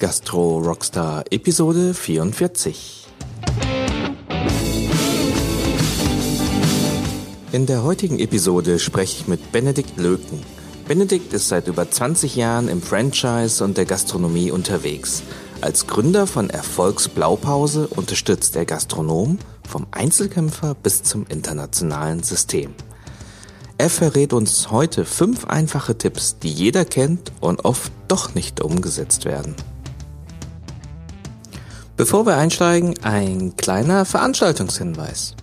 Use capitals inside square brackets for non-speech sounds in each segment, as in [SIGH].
Gastro Rockstar Episode 44. In der heutigen Episode spreche ich mit Benedikt Löken. Benedikt ist seit über 20 Jahren im Franchise und der Gastronomie unterwegs. Als Gründer von Erfolgs Blaupause unterstützt er Gastronomen vom Einzelkämpfer bis zum internationalen System. Er verrät uns heute fünf einfache Tipps, die jeder kennt und oft doch nicht umgesetzt werden. Bevor wir einsteigen, ein kleiner Veranstaltungshinweis.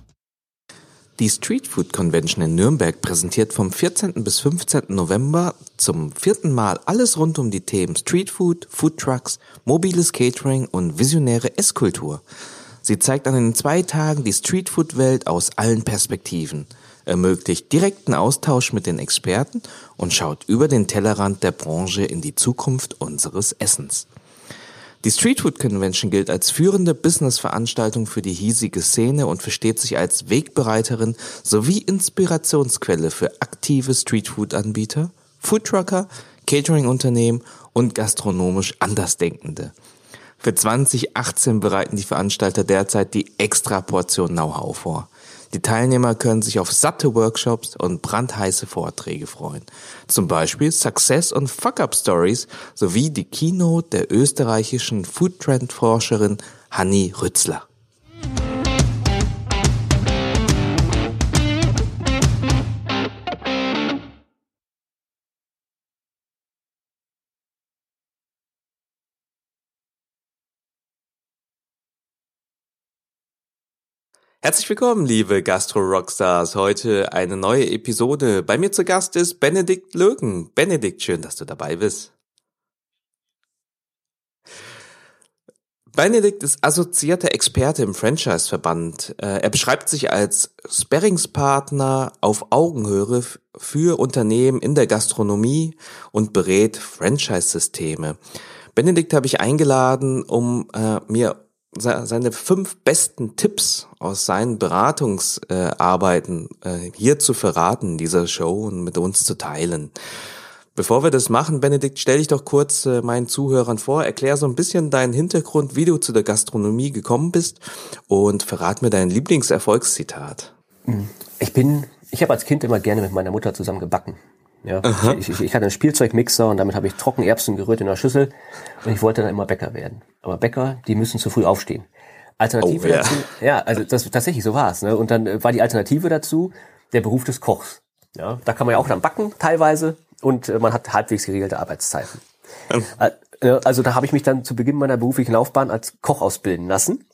Die Street Food Convention in Nürnberg präsentiert vom 14. bis 15. November zum vierten Mal alles rund um die Themen Street Food, Food Trucks, mobiles Catering und visionäre Esskultur. Sie zeigt an den zwei Tagen die Street Food Welt aus allen Perspektiven – ermöglicht direkten Austausch mit den Experten und schaut über den Tellerrand der Branche in die Zukunft unseres Essens. Die Street Food Convention gilt als führende Business-Veranstaltung für die hiesige Szene und versteht sich als Wegbereiterin sowie Inspirationsquelle für aktive Street Food Anbieter, Foodtrucker, Catering-Unternehmen und gastronomisch Andersdenkende. Für 2018 bereiten die Veranstalter derzeit die Extraportion Know-how vor. Die Teilnehmer können sich auf satte Workshops und brandheiße Vorträge freuen. Zum Beispiel Success und Fuck-Up Stories sowie die Keynote der österreichischen Foodtrend-Forscherin Hanni Rützler. Herzlich willkommen, liebe Gastro-Rockstars. Heute eine neue Episode. Bei mir zu Gast ist Benedikt Löken. Benedikt, schön, dass du dabei bist. Benedikt ist assoziierter Experte im Franchise-Verband. Äh, er beschreibt sich als Sparringspartner auf Augenhöhe für Unternehmen in der Gastronomie und berät Franchise-Systeme. Benedikt habe ich eingeladen, um äh, mir seine fünf besten Tipps aus seinen Beratungsarbeiten äh, hier zu verraten dieser Show und mit uns zu teilen. Bevor wir das machen, Benedikt, stell dich doch kurz äh, meinen Zuhörern vor, erklär so ein bisschen deinen Hintergrund, wie du zu der Gastronomie gekommen bist und verrat mir dein Lieblingserfolgszitat. Ich bin, ich habe als Kind immer gerne mit meiner Mutter zusammen gebacken. Ja, ich, ich, ich, hatte einen Spielzeugmixer und damit habe ich Trockenerbsen gerührt in der Schüssel und ich wollte dann immer Bäcker werden. Aber Bäcker, die müssen zu früh aufstehen. Alternative oh, ja. dazu, ja, also das tatsächlich so war es. Ne? Und dann äh, war die Alternative dazu der Beruf des Kochs. Ja, da kann man ja auch dann backen teilweise und äh, man hat halbwegs geregelte Arbeitszeiten. Ähm. Äh, also da habe ich mich dann zu Beginn meiner beruflichen Laufbahn als Koch ausbilden lassen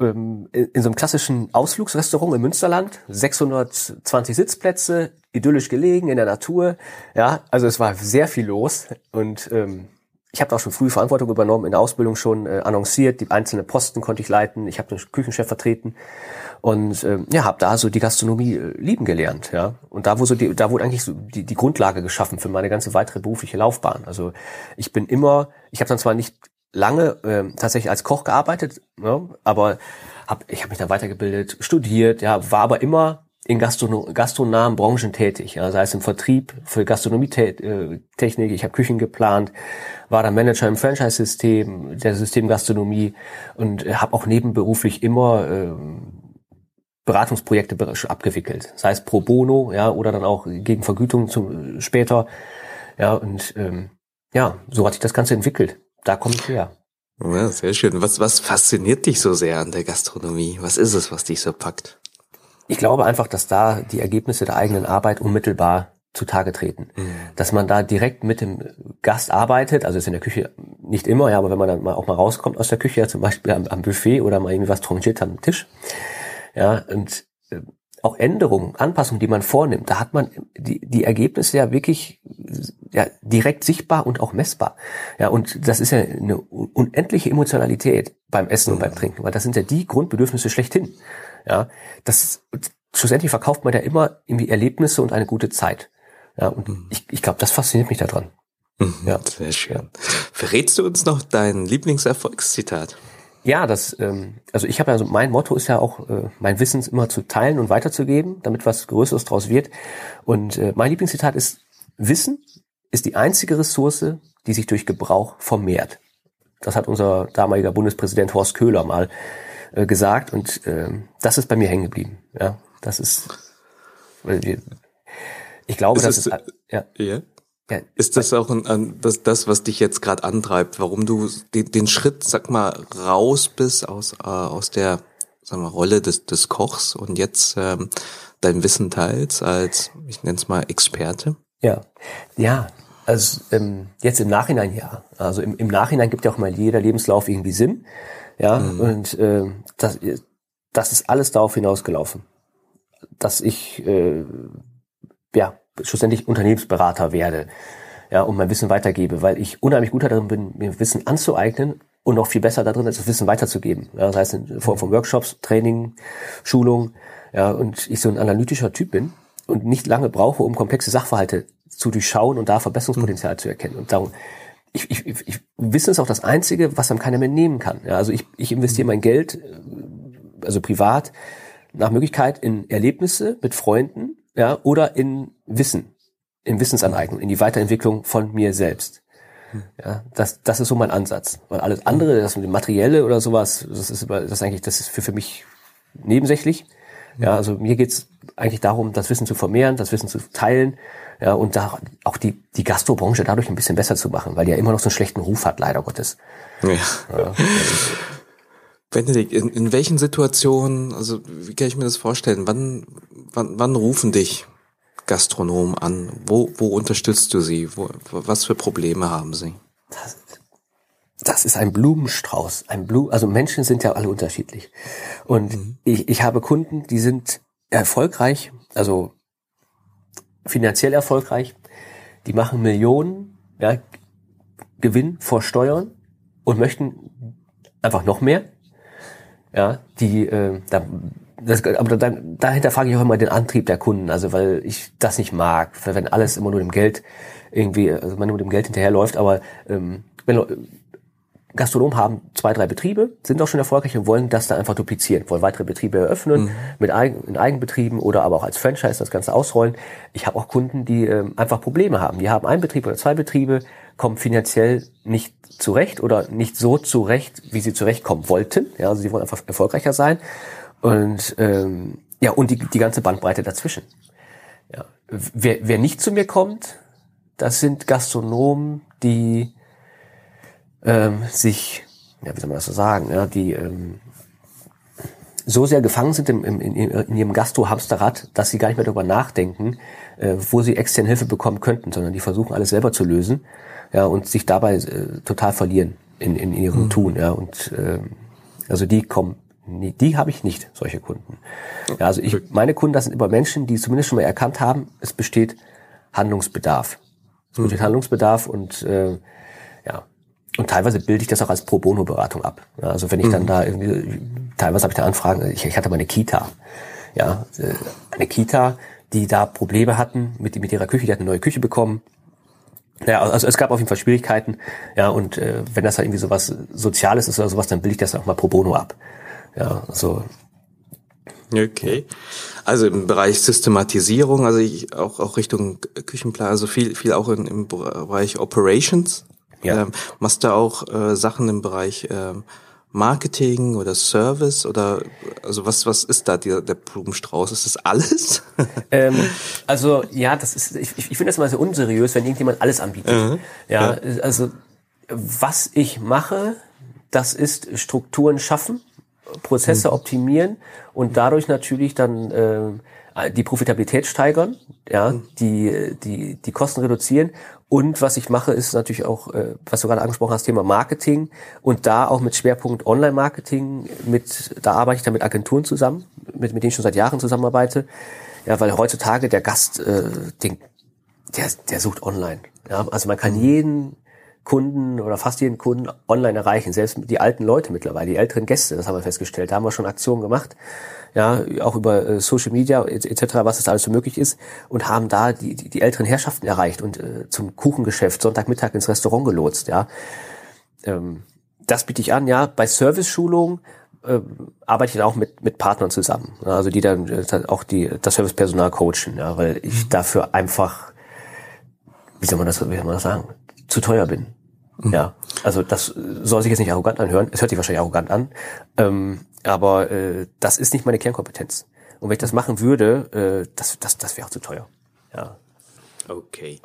ähm, in so einem klassischen Ausflugsrestaurant im Münsterland, 620 Sitzplätze, idyllisch gelegen in der Natur. Ja, also es war sehr viel los und ähm, ich habe auch schon früh Verantwortung übernommen, in der Ausbildung schon äh, annonciert, die einzelnen Posten konnte ich leiten, ich habe den Küchenchef vertreten und ähm, ja, habe da so die Gastronomie äh, lieben gelernt, ja. Und da wo so die, da wurde eigentlich so die, die Grundlage geschaffen für meine ganze weitere berufliche Laufbahn. Also ich bin immer, ich habe dann zwar nicht lange äh, tatsächlich als Koch gearbeitet, ja, aber hab, ich habe mich da weitergebildet, studiert, ja, war aber immer in Gastronom gastronomen Branchen tätig, ja, sei es im Vertrieb für Gastronomie-Technik, ich habe Küchen geplant, war dann Manager im Franchise-System, der System Gastronomie und habe auch nebenberuflich immer äh, Beratungsprojekte abgewickelt, sei es pro bono, ja, oder dann auch gegen Vergütung zum, später, ja, und ähm, ja, so hat sich das Ganze entwickelt da komme ich her. Ja, sehr schön. Was, was fasziniert dich so sehr an der Gastronomie? Was ist es, was dich so packt? Ich glaube einfach, dass da die Ergebnisse der eigenen Arbeit unmittelbar zutage treten. Mhm. Dass man da direkt mit dem Gast arbeitet, also ist in der Küche nicht immer, ja, aber wenn man dann mal auch mal rauskommt aus der Küche, ja, zum Beispiel am, am Buffet oder mal irgendwie was tranchiert am Tisch, ja, und auch Änderungen, Anpassungen, die man vornimmt, da hat man die, die Ergebnisse ja wirklich ja, direkt sichtbar und auch messbar. Ja, und das ist ja eine unendliche Emotionalität beim Essen und beim mhm. Trinken, weil das sind ja die Grundbedürfnisse schlechthin. Ja, das schlussendlich verkauft man ja immer irgendwie Erlebnisse und eine gute Zeit. Ja, und mhm. ich, ich glaube, das fasziniert mich daran. Mhm, ja. Sehr schön. Verrätst du uns noch dein Lieblingserfolgszitat? Ja, das, ähm, also ich habe also mein Motto ist ja auch, äh, mein Wissen immer zu teilen und weiterzugeben, damit was Größeres draus wird. Und äh, mein Lieblingszitat ist: Wissen ist die einzige Ressource, die sich durch Gebrauch vermehrt. Das hat unser damaliger Bundespräsident Horst Köhler mal äh, gesagt und äh, das ist bei mir hängen geblieben. Ja, das ist, ich glaube, ist das, das ist, ja. ja. Ja. Ist das auch ein, ein, das, das, was dich jetzt gerade antreibt, warum du den, den Schritt, sag mal, raus bist aus, äh, aus der sagen wir, Rolle des, des Kochs und jetzt ähm, dein Wissen teilst als, ich nenne es mal, Experte? Ja, ja, also ähm, jetzt im Nachhinein ja. Also im, im Nachhinein gibt ja auch mal jeder Lebenslauf irgendwie Sinn. Ja, mhm. und äh, das, das ist alles darauf hinausgelaufen, dass ich äh, ja schlussendlich Unternehmensberater werde ja, und mein Wissen weitergebe, weil ich unheimlich gut darin bin, mir Wissen anzueignen und noch viel besser darin, als das Wissen weiterzugeben. Ja, das heißt, in Form von Workshops, Training, Schulung, ja, und ich so ein analytischer Typ bin und nicht lange brauche, um komplexe Sachverhalte zu durchschauen und da Verbesserungspotenzial mhm. zu erkennen. Und darum, ich, ich, ich, Wissen ist auch das Einzige, was einem keiner mehr nehmen kann. Ja, also ich, ich investiere mein Geld, also privat, nach Möglichkeit in Erlebnisse mit Freunden, ja, oder in Wissen, in Wissensaneignung, in die Weiterentwicklung von mir selbst. Ja, das, das ist so mein Ansatz. Weil alles andere, das mit dem Materielle oder sowas, das ist, das ist eigentlich, das ist für, für mich nebensächlich. Ja, also mir geht's eigentlich darum, das Wissen zu vermehren, das Wissen zu teilen, ja, und da auch die, die Gastrobranche dadurch ein bisschen besser zu machen, weil die ja immer noch so einen schlechten Ruf hat, leider Gottes. Ja. ja. Benedikt, in, in welchen Situationen, also wie kann ich mir das vorstellen, wann, wann, wann rufen dich Gastronomen an? Wo, wo unterstützt du sie? Wo, was für Probleme haben sie? Das, das ist ein Blumenstrauß. Ein Blumen, also Menschen sind ja alle unterschiedlich. Und mhm. ich, ich habe Kunden, die sind erfolgreich, also finanziell erfolgreich, die machen Millionen ja, Gewinn vor Steuern und möchten einfach noch mehr. Ja, die äh, da, das, aber dann, dahinter frage ich auch immer den Antrieb der Kunden, also weil ich das nicht mag, wenn alles immer nur dem Geld irgendwie, also man nur dem Geld hinterherläuft, aber ähm, wenn Gastronomen haben zwei, drei Betriebe, sind auch schon erfolgreich und wollen das dann einfach duplizieren, wollen weitere Betriebe eröffnen, mhm. mit Eigen, in Eigenbetrieben oder aber auch als Franchise das Ganze ausrollen. Ich habe auch Kunden, die ähm, einfach Probleme haben. Die haben einen Betrieb oder zwei Betriebe, kommen finanziell nicht zurecht oder nicht so zurecht, wie sie zurechtkommen wollten. Ja, also sie wollen einfach erfolgreicher sein. Und ähm, ja, und die, die ganze Bandbreite dazwischen. Ja. Wer, wer nicht zu mir kommt, das sind Gastronomen, die ähm, sich, ja, wie soll man das so sagen, ja, die ähm, so sehr gefangen sind im, im, in, in ihrem Gastro-Hamsterrad, dass sie gar nicht mehr darüber nachdenken, äh, wo sie externe Hilfe bekommen könnten, sondern die versuchen alles selber zu lösen, ja, und sich dabei äh, total verlieren in, in ihrem mhm. Tun, ja, und äh, also die kommen, nee, die habe ich nicht, solche Kunden. Ja, also ich, meine Kunden, das sind immer Menschen, die zumindest schon mal erkannt haben, es besteht Handlungsbedarf. Es besteht mhm. Handlungsbedarf und äh, ja, und teilweise bilde ich das auch als Pro Bono Beratung ab. Also wenn ich dann mhm. da irgendwie, teilweise habe ich da Anfragen, ich, ich hatte mal eine Kita, ja, äh, eine Kita, die da Probleme hatten mit, mit ihrer Küche, die hat eine neue Küche bekommen. Ja, also es gab auf jeden Fall Schwierigkeiten, ja, und äh, wenn das halt irgendwie sowas Soziales ist oder sowas, dann bilde ich das auch mal pro bono ab. Ja, also Okay. Also im Bereich Systematisierung, also ich auch auch Richtung Küchenplan, also viel viel auch in, im Bereich Operations. Ja. Ähm, machst du auch äh, Sachen im Bereich ähm, Marketing oder Service oder also was was ist da der, der Blumenstrauß? Ist das alles? [LAUGHS] ähm, also ja, das ist ich, ich finde das mal so unseriös, wenn irgendjemand alles anbietet. Mhm. Ja, ja, also was ich mache, das ist Strukturen schaffen, Prozesse mhm. optimieren und dadurch natürlich dann äh, die Profitabilität steigern, ja, mhm. die die die Kosten reduzieren und was ich mache, ist natürlich auch, äh, was du gerade angesprochen hast, Thema Marketing und da auch mit Schwerpunkt Online-Marketing. Mit, da arbeite ich dann mit Agenturen zusammen, mit, mit denen ich schon seit Jahren zusammenarbeite. Ja, weil heutzutage der Gast, äh, den, der, der sucht online. Ja, also man kann mhm. jeden Kunden oder fast jeden Kunden online erreichen, selbst die alten Leute mittlerweile, die älteren Gäste, das haben wir festgestellt. Da haben wir schon Aktionen gemacht ja, auch über äh, Social Media etc., was es alles so möglich ist, und haben da die, die, die älteren Herrschaften erreicht und äh, zum Kuchengeschäft Sonntagmittag ins Restaurant gelotst, ja. Ähm, das biete ich an, ja. Bei Service-Schulungen äh, arbeite ich dann auch mit, mit Partnern zusammen, also die dann äh, auch die, das Servicepersonal coachen, ja, weil ich mhm. dafür einfach, wie soll man das, wie soll man das sagen, zu teuer bin. Mhm. Ja, also das soll sich jetzt nicht arrogant anhören. Es hört sich wahrscheinlich arrogant an, ähm, aber äh, das ist nicht meine Kernkompetenz. Und wenn ich das machen würde, äh, das, das, das wäre auch zu teuer. Ja. Okay.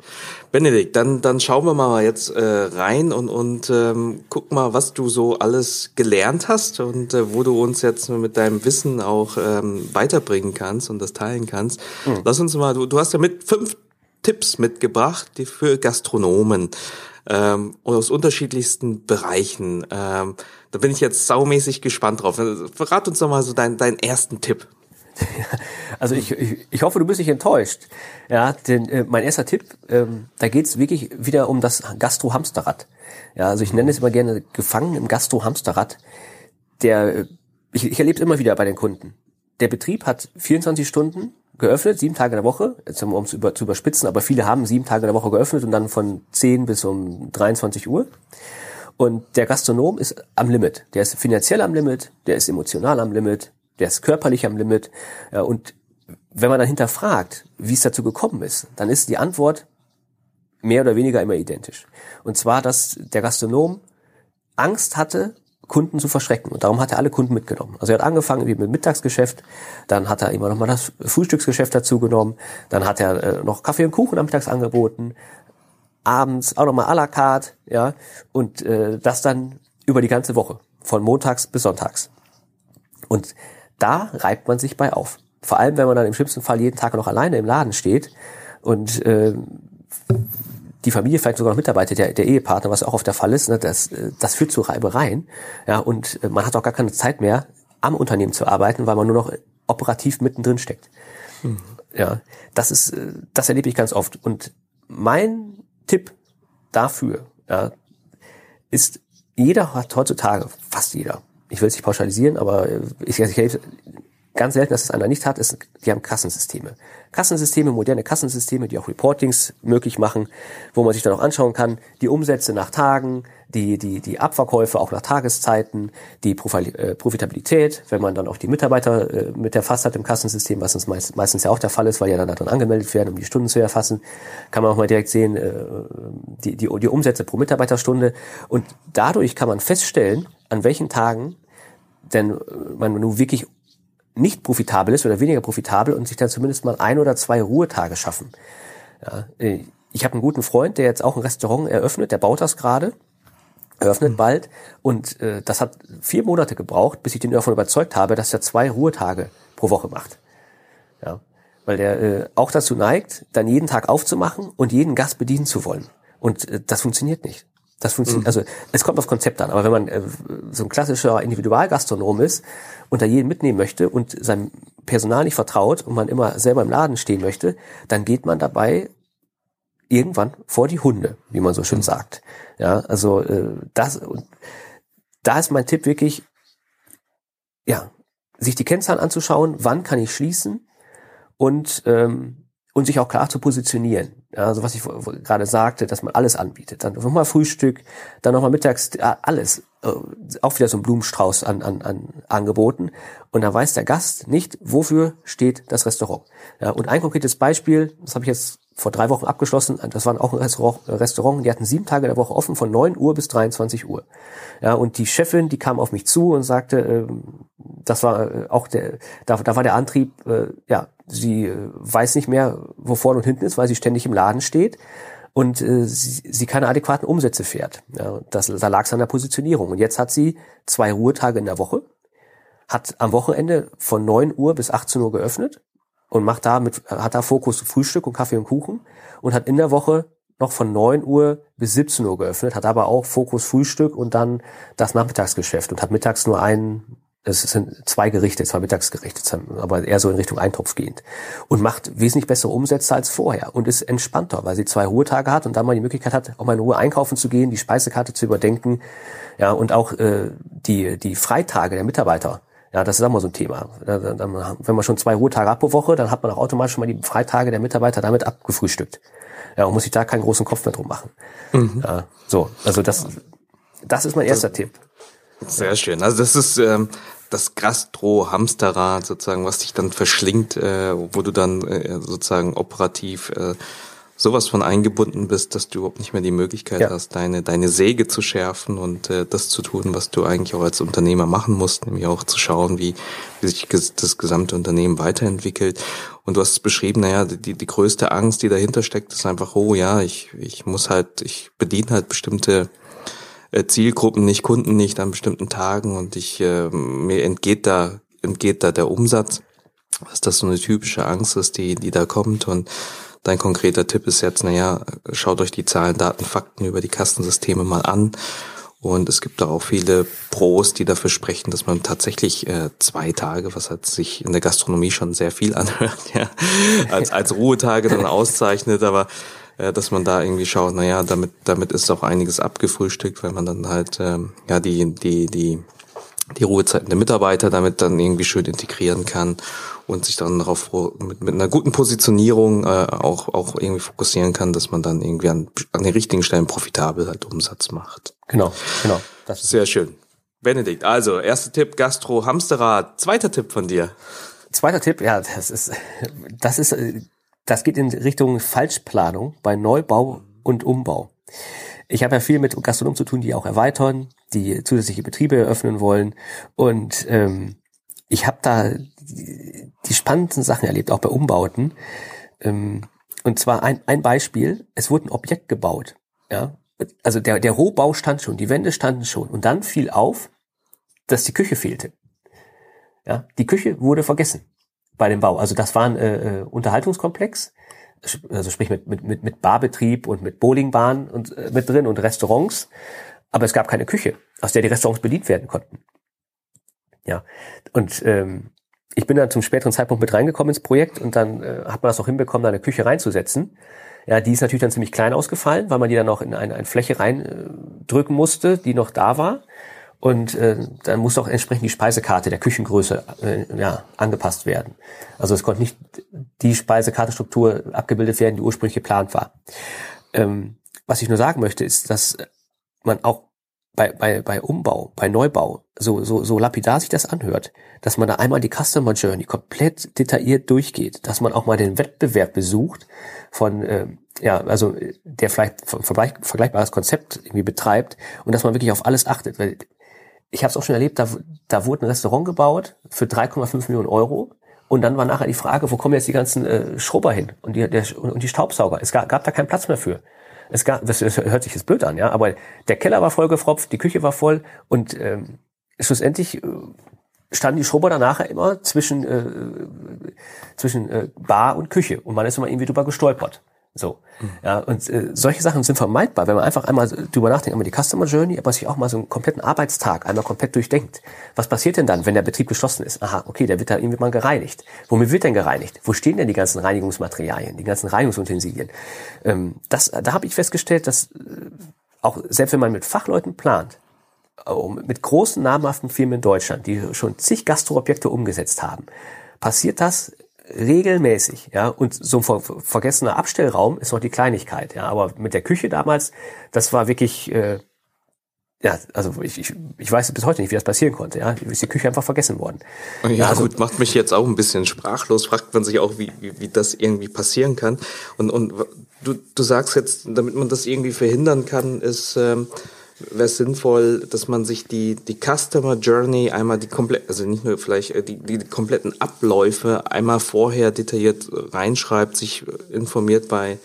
Benedikt, dann, dann schauen wir mal jetzt äh, rein und, und ähm, guck mal, was du so alles gelernt hast und äh, wo du uns jetzt mit deinem Wissen auch ähm, weiterbringen kannst und das teilen kannst. Mhm. Lass uns mal, du, du hast ja mit fünf Tipps mitgebracht, die für Gastronomen ähm, aus unterschiedlichsten Bereichen. Ähm, da bin ich jetzt saumäßig gespannt drauf. Verrat uns doch mal so deinen, deinen ersten Tipp. [LAUGHS] Also ich, ich, ich hoffe, du bist nicht enttäuscht. Ja, denn äh, mein erster Tipp, ähm, da geht's wirklich wieder um das Gastro-Hamsterrad. Ja, also ich nenne es immer gerne gefangen im Gastro-Hamsterrad. Der, äh, ich, ich erlebe es immer wieder bei den Kunden. Der Betrieb hat 24 Stunden geöffnet, sieben Tage der Woche, jetzt um es über, zu überspitzen, aber viele haben sieben Tage der Woche geöffnet und dann von 10 bis um 23 Uhr. Und der Gastronom ist am Limit. Der ist finanziell am Limit, der ist emotional am Limit, der ist körperlich am Limit. Und wenn man dann hinterfragt, wie es dazu gekommen ist, dann ist die Antwort mehr oder weniger immer identisch. Und zwar, dass der Gastronom Angst hatte, Kunden zu verschrecken. Und darum hat er alle Kunden mitgenommen. Also er hat angefangen mit Mittagsgeschäft, dann hat er immer noch mal das Frühstücksgeschäft dazu genommen, dann hat er äh, noch Kaffee und Kuchen am Mittags angeboten, abends auch noch mal à la carte, ja, und äh, das dann über die ganze Woche, von montags bis sonntags. Und da reibt man sich bei auf. Vor allem, wenn man dann im schlimmsten Fall jeden Tag noch alleine im Laden steht und äh, die Familie vielleicht sogar noch Mitarbeiter, der, der Ehepartner, was auch oft der Fall ist, ne, das, das führt zu Reibereien. Ja, und man hat auch gar keine Zeit mehr, am Unternehmen zu arbeiten, weil man nur noch operativ mittendrin steckt. Mhm. Ja, das ist, das erlebe ich ganz oft. Und mein Tipp dafür ja, ist, jeder hat heutzutage, fast jeder, ich will es nicht pauschalisieren, aber ich, ich, Ganz selten, dass es einer nicht hat, ist, die haben Kassensysteme. Kassensysteme, moderne Kassensysteme, die auch Reportings möglich machen, wo man sich dann auch anschauen kann, die Umsätze nach Tagen, die, die, die Abverkäufe auch nach Tageszeiten, die äh, Profitabilität, wenn man dann auch die Mitarbeiter äh, mit erfasst hat im Kassensystem, was uns meist, meistens ja auch der Fall ist, weil ja dann daran angemeldet werden, um die Stunden zu erfassen, kann man auch mal direkt sehen, äh, die, die, die Umsätze pro Mitarbeiterstunde. Und dadurch kann man feststellen, an welchen Tagen denn man nur wirklich nicht profitabel ist oder weniger profitabel und sich dann zumindest mal ein oder zwei Ruhetage schaffen. Ja, äh, ich habe einen guten Freund, der jetzt auch ein Restaurant eröffnet, der baut das gerade, eröffnet mhm. bald und äh, das hat vier Monate gebraucht, bis ich den davon überzeugt habe, dass er zwei Ruhetage pro Woche macht. Ja, weil der äh, auch dazu neigt, dann jeden Tag aufzumachen und jeden Gast bedienen zu wollen. Und äh, das funktioniert nicht. Das funktioniert, mhm. also es kommt aufs Konzept an, aber wenn man äh, so ein klassischer Individualgastronom ist und da jeden mitnehmen möchte und seinem Personal nicht vertraut und man immer selber im Laden stehen möchte, dann geht man dabei irgendwann vor die Hunde, wie man so schön mhm. sagt. Ja, also äh, das und da ist mein Tipp wirklich, ja, sich die Kennzahlen anzuschauen, wann kann ich schließen und ähm, und sich auch klar zu positionieren. Also was ich gerade sagte, dass man alles anbietet. Dann nochmal Frühstück, dann nochmal mittags, alles. Äh, auch wieder so ein Blumenstrauß an, an, an Angeboten. Und da weiß der Gast nicht, wofür steht das Restaurant. Ja, und ein konkretes Beispiel, das habe ich jetzt vor drei Wochen abgeschlossen. Das war auch ein Restaurant, die hatten sieben Tage der Woche offen von neun Uhr bis 23 Uhr. Ja, und die Chefin, die kam auf mich zu und sagte, äh, das war äh, auch der, da, da war der Antrieb, äh, ja, sie äh, weiß nicht mehr, wo vorne und hinten ist, weil sie ständig im Laden steht und äh, sie, sie keine adäquaten Umsätze fährt. Ja, das, da lag es an der Positionierung. Und jetzt hat sie zwei Ruhetage in der Woche, hat am Wochenende von neun Uhr bis 18 Uhr geöffnet und macht da mit, hat da Fokus Frühstück und Kaffee und Kuchen und hat in der Woche noch von 9 Uhr bis 17 Uhr geöffnet, hat aber auch Fokus Frühstück und dann das Nachmittagsgeschäft und hat mittags nur einen, es sind zwei Gerichte, zwei Mittagsgerichte, aber eher so in Richtung Eintopf gehend und macht wesentlich bessere Umsätze als vorher und ist entspannter, weil sie zwei Ruhetage hat und dann mal die Möglichkeit hat, auch mal in Ruhe einkaufen zu gehen, die Speisekarte zu überdenken, ja und auch äh, die die Freitage der Mitarbeiter ja, das ist auch mal so ein Thema. Wenn man schon zwei Ruhetage hat pro Woche, dann hat man auch automatisch schon mal die Freitage der Mitarbeiter damit abgefrühstückt. Ja, und muss sich da keinen großen Kopf mehr drum machen. Mhm. Ja, so, also das, das ist mein erster das, Tipp. Sehr schön. Also das ist ähm, das Gastro-Hamsterrad sozusagen, was dich dann verschlingt, äh, wo du dann äh, sozusagen operativ äh, sowas von eingebunden bist, dass du überhaupt nicht mehr die Möglichkeit ja. hast, deine, deine Säge zu schärfen und äh, das zu tun, was du eigentlich auch als Unternehmer machen musst, nämlich auch zu schauen, wie, wie sich das gesamte Unternehmen weiterentwickelt. Und du hast es beschrieben, naja, die, die größte Angst, die dahinter steckt, ist einfach, oh ja, ich, ich muss halt, ich bediene halt bestimmte Zielgruppen nicht, Kunden nicht an bestimmten Tagen und ich äh, mir entgeht da entgeht da der Umsatz, was das so eine typische Angst ist, die die da kommt und Dein konkreter Tipp ist jetzt, naja, schaut euch die Zahlen, Daten, Fakten über die Kassensysteme mal an. Und es gibt da auch viele Pros, die dafür sprechen, dass man tatsächlich äh, zwei Tage, was hat sich in der Gastronomie schon sehr viel anhört, [LAUGHS] ja, als, als Ruhetage dann [LAUGHS] auszeichnet, aber äh, dass man da irgendwie schaut, naja, damit, damit ist auch einiges abgefrühstückt, weil man dann halt ähm, ja die, die, die, die Ruhezeiten der Mitarbeiter damit dann irgendwie schön integrieren kann und sich dann darauf mit, mit einer guten Positionierung äh, auch, auch irgendwie fokussieren kann, dass man dann irgendwie an, an den richtigen Stellen profitabel halt Umsatz macht. Genau, genau. Das Sehr schön. Benedikt, also erster Tipp Gastro Hamsterrad, zweiter Tipp von dir. Zweiter Tipp, ja, das ist das ist das geht in Richtung Falschplanung bei Neubau und Umbau. Ich habe ja viel mit Gastronomen zu tun, die auch erweitern, die zusätzliche Betriebe eröffnen wollen und ähm, ich habe da die, die spannendsten Sachen erlebt, auch bei Umbauten. Ähm, und zwar ein, ein Beispiel, es wurde ein Objekt gebaut. Ja? Also der, der Rohbau stand schon, die Wände standen schon. Und dann fiel auf, dass die Küche fehlte. Ja? Die Küche wurde vergessen bei dem Bau. Also das war ein äh, äh Unterhaltungskomplex, also sprich mit, mit, mit, mit Barbetrieb und mit Bowlingbahn und äh, mit drin und Restaurants. Aber es gab keine Küche, aus der die Restaurants bedient werden konnten. Ja. Und ähm, ich bin dann zum späteren Zeitpunkt mit reingekommen ins Projekt und dann äh, hat man das auch hinbekommen, da eine Küche reinzusetzen. Ja, die ist natürlich dann ziemlich klein ausgefallen, weil man die dann noch in eine, eine Fläche reindrücken äh, musste, die noch da war. Und äh, dann musste auch entsprechend die Speisekarte der Küchengröße äh, ja, angepasst werden. Also es konnte nicht die Speisekartenstruktur abgebildet werden, die ursprünglich geplant war. Ähm, was ich nur sagen möchte, ist, dass man auch bei, bei, bei Umbau, bei Neubau, so, so, so lapidar sich das anhört, dass man da einmal die Customer Journey komplett detailliert durchgeht, dass man auch mal den Wettbewerb besucht von, äh, ja, also der vielleicht vergleich, vergleichbares Konzept irgendwie betreibt und dass man wirklich auf alles achtet. Weil ich habe es auch schon erlebt, da, da wurde ein Restaurant gebaut für 3,5 Millionen Euro und dann war nachher die Frage, wo kommen jetzt die ganzen äh, Schrubber hin und die, der, und die Staubsauger? Es gab, gab da keinen Platz mehr für. Es gab, das, das hört sich jetzt blöd an, ja, aber der Keller war vollgefropft, die Küche war voll und ähm, schlussendlich äh, standen die Schrubber danach immer zwischen äh, zwischen äh, Bar und Küche und man ist immer irgendwie drüber gestolpert. So. Ja, und äh, solche Sachen sind vermeidbar, wenn man einfach einmal drüber nachdenkt, einmal die Customer Journey, aber sich auch mal so einen kompletten Arbeitstag einmal komplett durchdenkt. Was passiert denn dann, wenn der Betrieb geschlossen ist? Aha, okay, der wird da irgendwie mal gereinigt. Womit wird denn gereinigt? Wo stehen denn die ganzen Reinigungsmaterialien, die ganzen Reinigungsutensilien? Ähm, das, da habe ich festgestellt, dass äh, auch selbst wenn man mit Fachleuten plant, äh, mit großen namhaften Firmen in Deutschland, die schon zig Gastroobjekte umgesetzt haben, passiert das regelmäßig, ja, und so ein ver vergessener Abstellraum ist noch die Kleinigkeit, ja, aber mit der Küche damals, das war wirklich, äh, ja, also ich, ich, ich weiß bis heute nicht, wie das passieren konnte, ja, ist die Küche einfach vergessen worden. Ja, ja also, gut, macht mich jetzt auch ein bisschen sprachlos, fragt man sich auch, wie, wie, wie das irgendwie passieren kann und, und du, du sagst jetzt, damit man das irgendwie verhindern kann, ist, ähm, wäre es sinnvoll, dass man sich die, die Customer Journey einmal die komplett, also nicht nur vielleicht äh, die, die kompletten Abläufe einmal vorher detailliert reinschreibt, sich informiert bei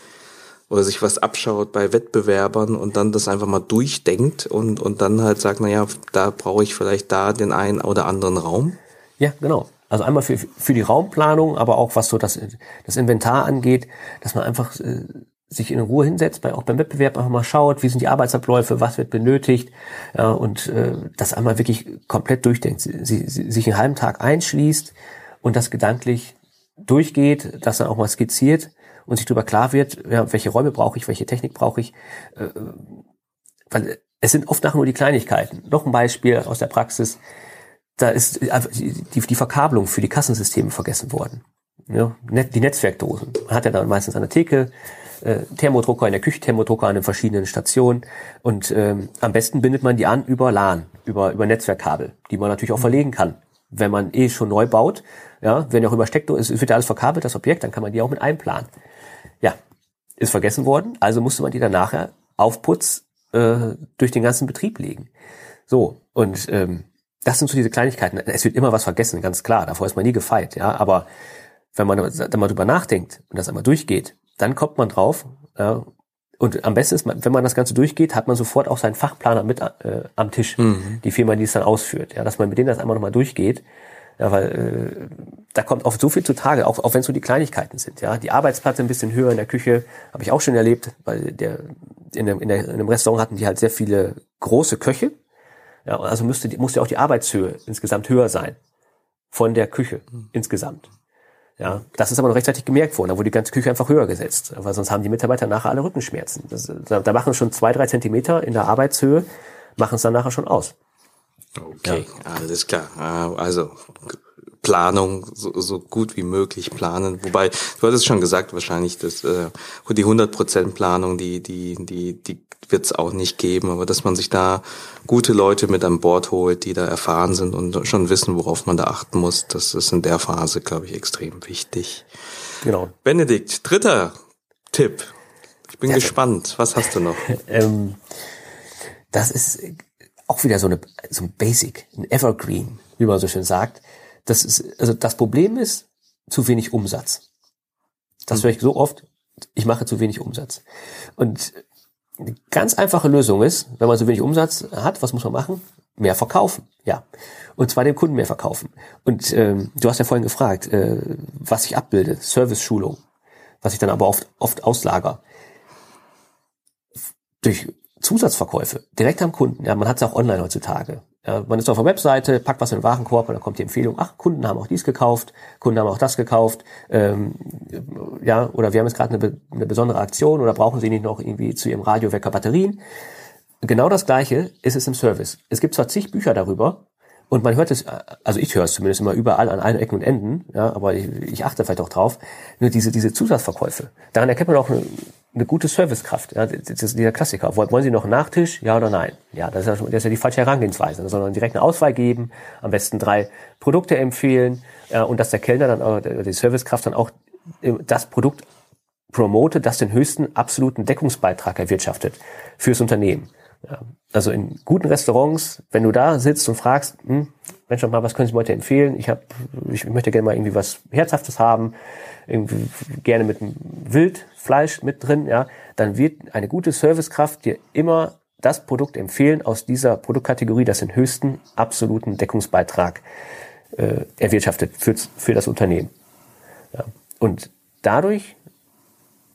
oder sich was abschaut bei Wettbewerbern und dann das einfach mal durchdenkt und, und dann halt sagt, na ja, da brauche ich vielleicht da den einen oder anderen Raum. Ja, genau. Also einmal für, für die Raumplanung, aber auch was so das, das Inventar angeht, dass man einfach äh, sich in Ruhe hinsetzt, bei, auch beim Wettbewerb einfach mal schaut, wie sind die Arbeitsabläufe, was wird benötigt ja, und äh, das einmal wirklich komplett durchdenkt, sie, sie, sich einen halben Tag einschließt und das gedanklich durchgeht, das dann auch mal skizziert und sich darüber klar wird, ja, welche Räume brauche ich, welche Technik brauche ich, äh, weil es sind oft nachher nur die Kleinigkeiten. Noch ein Beispiel aus der Praxis, da ist die, die Verkabelung für die Kassensysteme vergessen worden. Ja, die Netzwerkdosen. Man hat ja dann meistens eine Theke, äh, Thermodrucker in der Küche, Thermodrucker an den verschiedenen Stationen und ähm, am besten bindet man die an über LAN, über, über Netzwerkkabel, die man natürlich auch verlegen kann. Wenn man eh schon neu baut, ja, wenn ja auch über Steckdose, es wird ja alles verkabelt, das Objekt, dann kann man die auch mit einplanen. Ja, ist vergessen worden, also musste man die dann nachher auf Putz äh, durch den ganzen Betrieb legen. So, und ähm, das sind so diese Kleinigkeiten. Es wird immer was vergessen, ganz klar. Davor ist man nie gefeit, ja. Aber wenn man dann mal drüber nachdenkt und das einmal durchgeht, dann kommt man drauf. Ja, und am besten ist, wenn man das Ganze durchgeht, hat man sofort auch seinen Fachplaner mit äh, am Tisch, mhm. die Firma, die es dann ausführt. Ja, dass man mit denen das einmal nochmal durchgedt. Ja, weil äh, da kommt oft so viel zutage, auch, auch wenn es so die Kleinigkeiten sind. Ja, die Arbeitsplatte ein bisschen höher in der Küche habe ich auch schon erlebt, weil der in, dem, in, der, in einem Restaurant hatten die halt sehr viele große Köche. Ja, also müsste musste auch die Arbeitshöhe insgesamt höher sein von der Küche mhm. insgesamt. Ja, das ist aber noch rechtzeitig gemerkt worden. Da wurde die ganze Küche einfach höher gesetzt, weil sonst haben die Mitarbeiter nachher alle Rückenschmerzen. Das, da, da machen schon zwei, drei Zentimeter in der Arbeitshöhe, machen es dann nachher schon aus. Okay, ja. alles klar. Ah, also Planung so, so gut wie möglich planen. Wobei, du hattest schon gesagt, wahrscheinlich, dass äh, die 100% Planung, die, die, die, die wird es auch nicht geben, aber dass man sich da gute Leute mit an Bord holt, die da erfahren sind und schon wissen, worauf man da achten muss, das ist in der Phase, glaube ich, extrem wichtig. Genau. Benedikt, dritter Tipp. Ich bin ja, gespannt. Was hast du noch? [LAUGHS] ähm, das ist auch wieder so, eine, so ein Basic, ein Evergreen, wie man so schön sagt. Das ist, also das Problem ist zu wenig Umsatz. Das hm. höre ich so oft. Ich mache zu wenig Umsatz. Und eine ganz einfache Lösung ist, wenn man so wenig Umsatz hat, was muss man machen? Mehr verkaufen, ja. Und zwar dem Kunden mehr verkaufen. Und ähm, du hast ja vorhin gefragt, äh, was ich abbilde, Service-Schulung, was ich dann aber oft, oft auslager. Durch Zusatzverkäufe direkt am Kunden. Ja, man hat es auch online heutzutage. Ja, man ist auf der Webseite, packt was in den Warenkorb und dann kommt die Empfehlung, ach, Kunden haben auch dies gekauft, Kunden haben auch das gekauft, ähm, ja, oder wir haben jetzt gerade eine, eine besondere Aktion oder brauchen Sie nicht noch irgendwie zu Ihrem Radiowecker Batterien. Genau das Gleiche ist es im Service. Es gibt zwar zig Bücher darüber, und man hört es, also ich höre es zumindest immer überall an allen Ecken und Enden, ja, aber ich, ich achte vielleicht auch drauf, nur diese, diese Zusatzverkäufe. Daran erkennt man auch eine, eine gute Servicekraft. Ja, das ist dieser Klassiker. Wollen Sie noch einen Nachtisch? Ja oder nein? Ja, das ist ja, das ist ja die falsche Herangehensweise. Sondern direkt eine Auswahl geben, am besten drei Produkte empfehlen ja, und dass der Kellner dann, auch, die Servicekraft dann auch das Produkt promote, das den höchsten absoluten Deckungsbeitrag erwirtschaftet fürs Unternehmen. Ja, also in guten Restaurants, wenn du da sitzt und fragst, hm, Mensch, mal, was können Sie mir heute empfehlen? Ich, hab, ich möchte gerne mal irgendwie was Herzhaftes haben, irgendwie gerne mit Wildfleisch mit drin, ja, dann wird eine gute Servicekraft dir immer das Produkt empfehlen aus dieser Produktkategorie, das den höchsten absoluten Deckungsbeitrag äh, erwirtschaftet für, für das Unternehmen. Ja. Und dadurch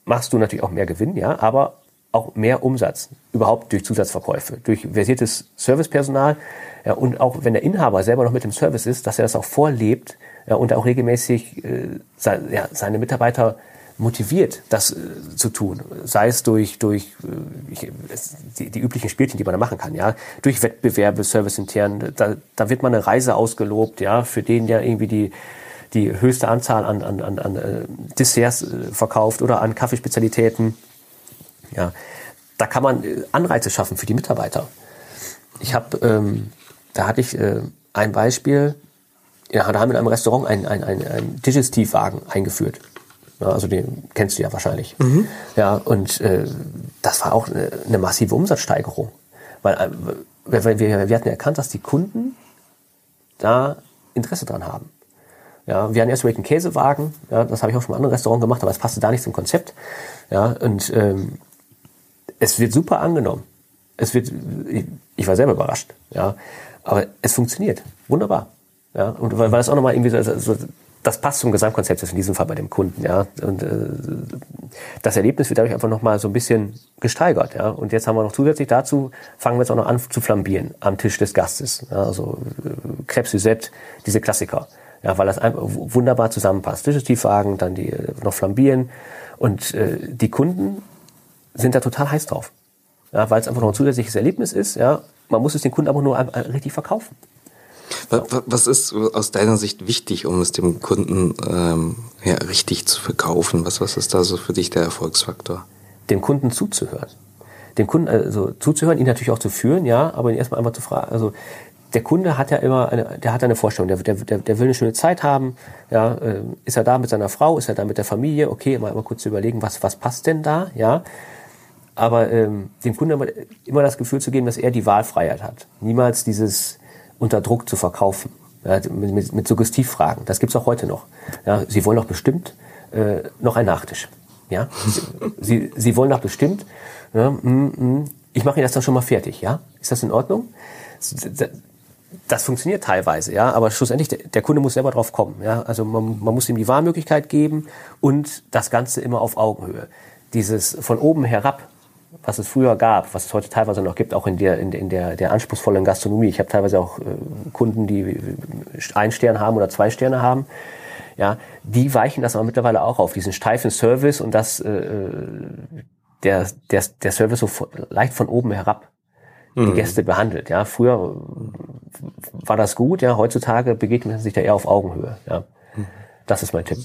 machst du natürlich auch mehr Gewinn, ja, aber auch mehr Umsatz, überhaupt durch Zusatzverkäufe, durch versiertes Servicepersonal ja, und auch wenn der Inhaber selber noch mit dem Service ist, dass er das auch vorlebt ja, und auch regelmäßig äh, se ja, seine Mitarbeiter motiviert, das äh, zu tun. Sei es durch, durch äh, die, die üblichen Spielchen, die man da machen kann, ja, durch Wettbewerbe, serviceintern, da, da wird man eine Reise ausgelobt, ja, für den ja irgendwie die die höchste Anzahl an, an, an, an äh, Desserts äh, verkauft oder an Kaffeespezialitäten. Ja, da kann man äh, Anreize schaffen für die Mitarbeiter. Ich habe, ähm, da hatte ich äh, ein Beispiel, ja, da haben wir in einem Restaurant einen, einen, einen, einen Digestivwagen eingeführt. Ja, also den kennst du ja wahrscheinlich. Mhm. Ja, und äh, das war auch eine, eine massive Umsatzsteigerung. Weil äh, wir, wir, hatten erkannt, dass die Kunden da Interesse dran haben. Ja, wir hatten erst einen Käsewagen, ja, das habe ich auch schon in einem anderen Restaurant gemacht, aber es passte da nicht zum Konzept. Ja, und ähm, es wird super angenommen. Es wird, ich, ich war selber überrascht, ja. Aber es funktioniert. Wunderbar. Ja. Und weil, weil das auch nochmal irgendwie so, so, das passt zum Gesamtkonzept, das in diesem Fall bei dem Kunden, ja. Und äh, das Erlebnis wird dadurch einfach nochmal so ein bisschen gesteigert, ja. Und jetzt haben wir noch zusätzlich dazu, fangen wir jetzt auch noch an zu flambieren am Tisch des Gastes. Ja? Also äh, Crêpes Suzette, diese Klassiker. Ja, weil das einfach wunderbar zusammenpasst. Digestivwagen, dann die äh, noch flambieren. Und äh, die Kunden sind da total heiß drauf. Ja, weil es einfach noch ein zusätzliches Erlebnis ist. Ja, man muss es den Kunden aber nur richtig verkaufen. Was ist aus deiner Sicht wichtig, um es dem Kunden ähm, ja, richtig zu verkaufen? Was, was ist da so für dich der Erfolgsfaktor? Dem Kunden zuzuhören. Dem Kunden also zuzuhören, ihn natürlich auch zu führen, ja, aber ihn erstmal einmal zu fragen, also der Kunde hat ja immer eine, der hat eine Vorstellung, der, der, der will eine schöne Zeit haben. Ja, äh, ist er da mit seiner Frau, ist er da mit der Familie? Okay, mal, mal kurz überlegen, was, was passt denn da? Ja, aber ähm, dem Kunden immer, immer das Gefühl zu geben, dass er die Wahlfreiheit hat. Niemals dieses unter Druck zu verkaufen. Ja, mit, mit, mit Suggestivfragen. Das gibt's auch heute noch. Ja, Sie wollen doch bestimmt äh, noch einen Nachtisch. Ja, Sie, Sie wollen doch bestimmt. Ja, mm, mm, ich mache Ihnen das dann schon mal fertig. Ja, ist das in Ordnung? Das funktioniert teilweise, ja, aber schlussendlich der, der Kunde muss selber drauf kommen. Ja, also man, man muss ihm die Wahlmöglichkeit geben und das Ganze immer auf Augenhöhe. Dieses von oben herab was es früher gab, was es heute teilweise noch gibt, auch in der, in, in der, der anspruchsvollen Gastronomie. Ich habe teilweise auch äh, Kunden, die ein Stern haben oder zwei Sterne haben. Ja, die weichen das aber mittlerweile auch auf, diesen steifen Service und das, äh, äh der, der, der Service so leicht von oben herab die mhm. Gäste behandelt. Ja, früher war das gut, ja, heutzutage begegnet man sich da eher auf Augenhöhe. Ja, mhm. das ist mein Tipp.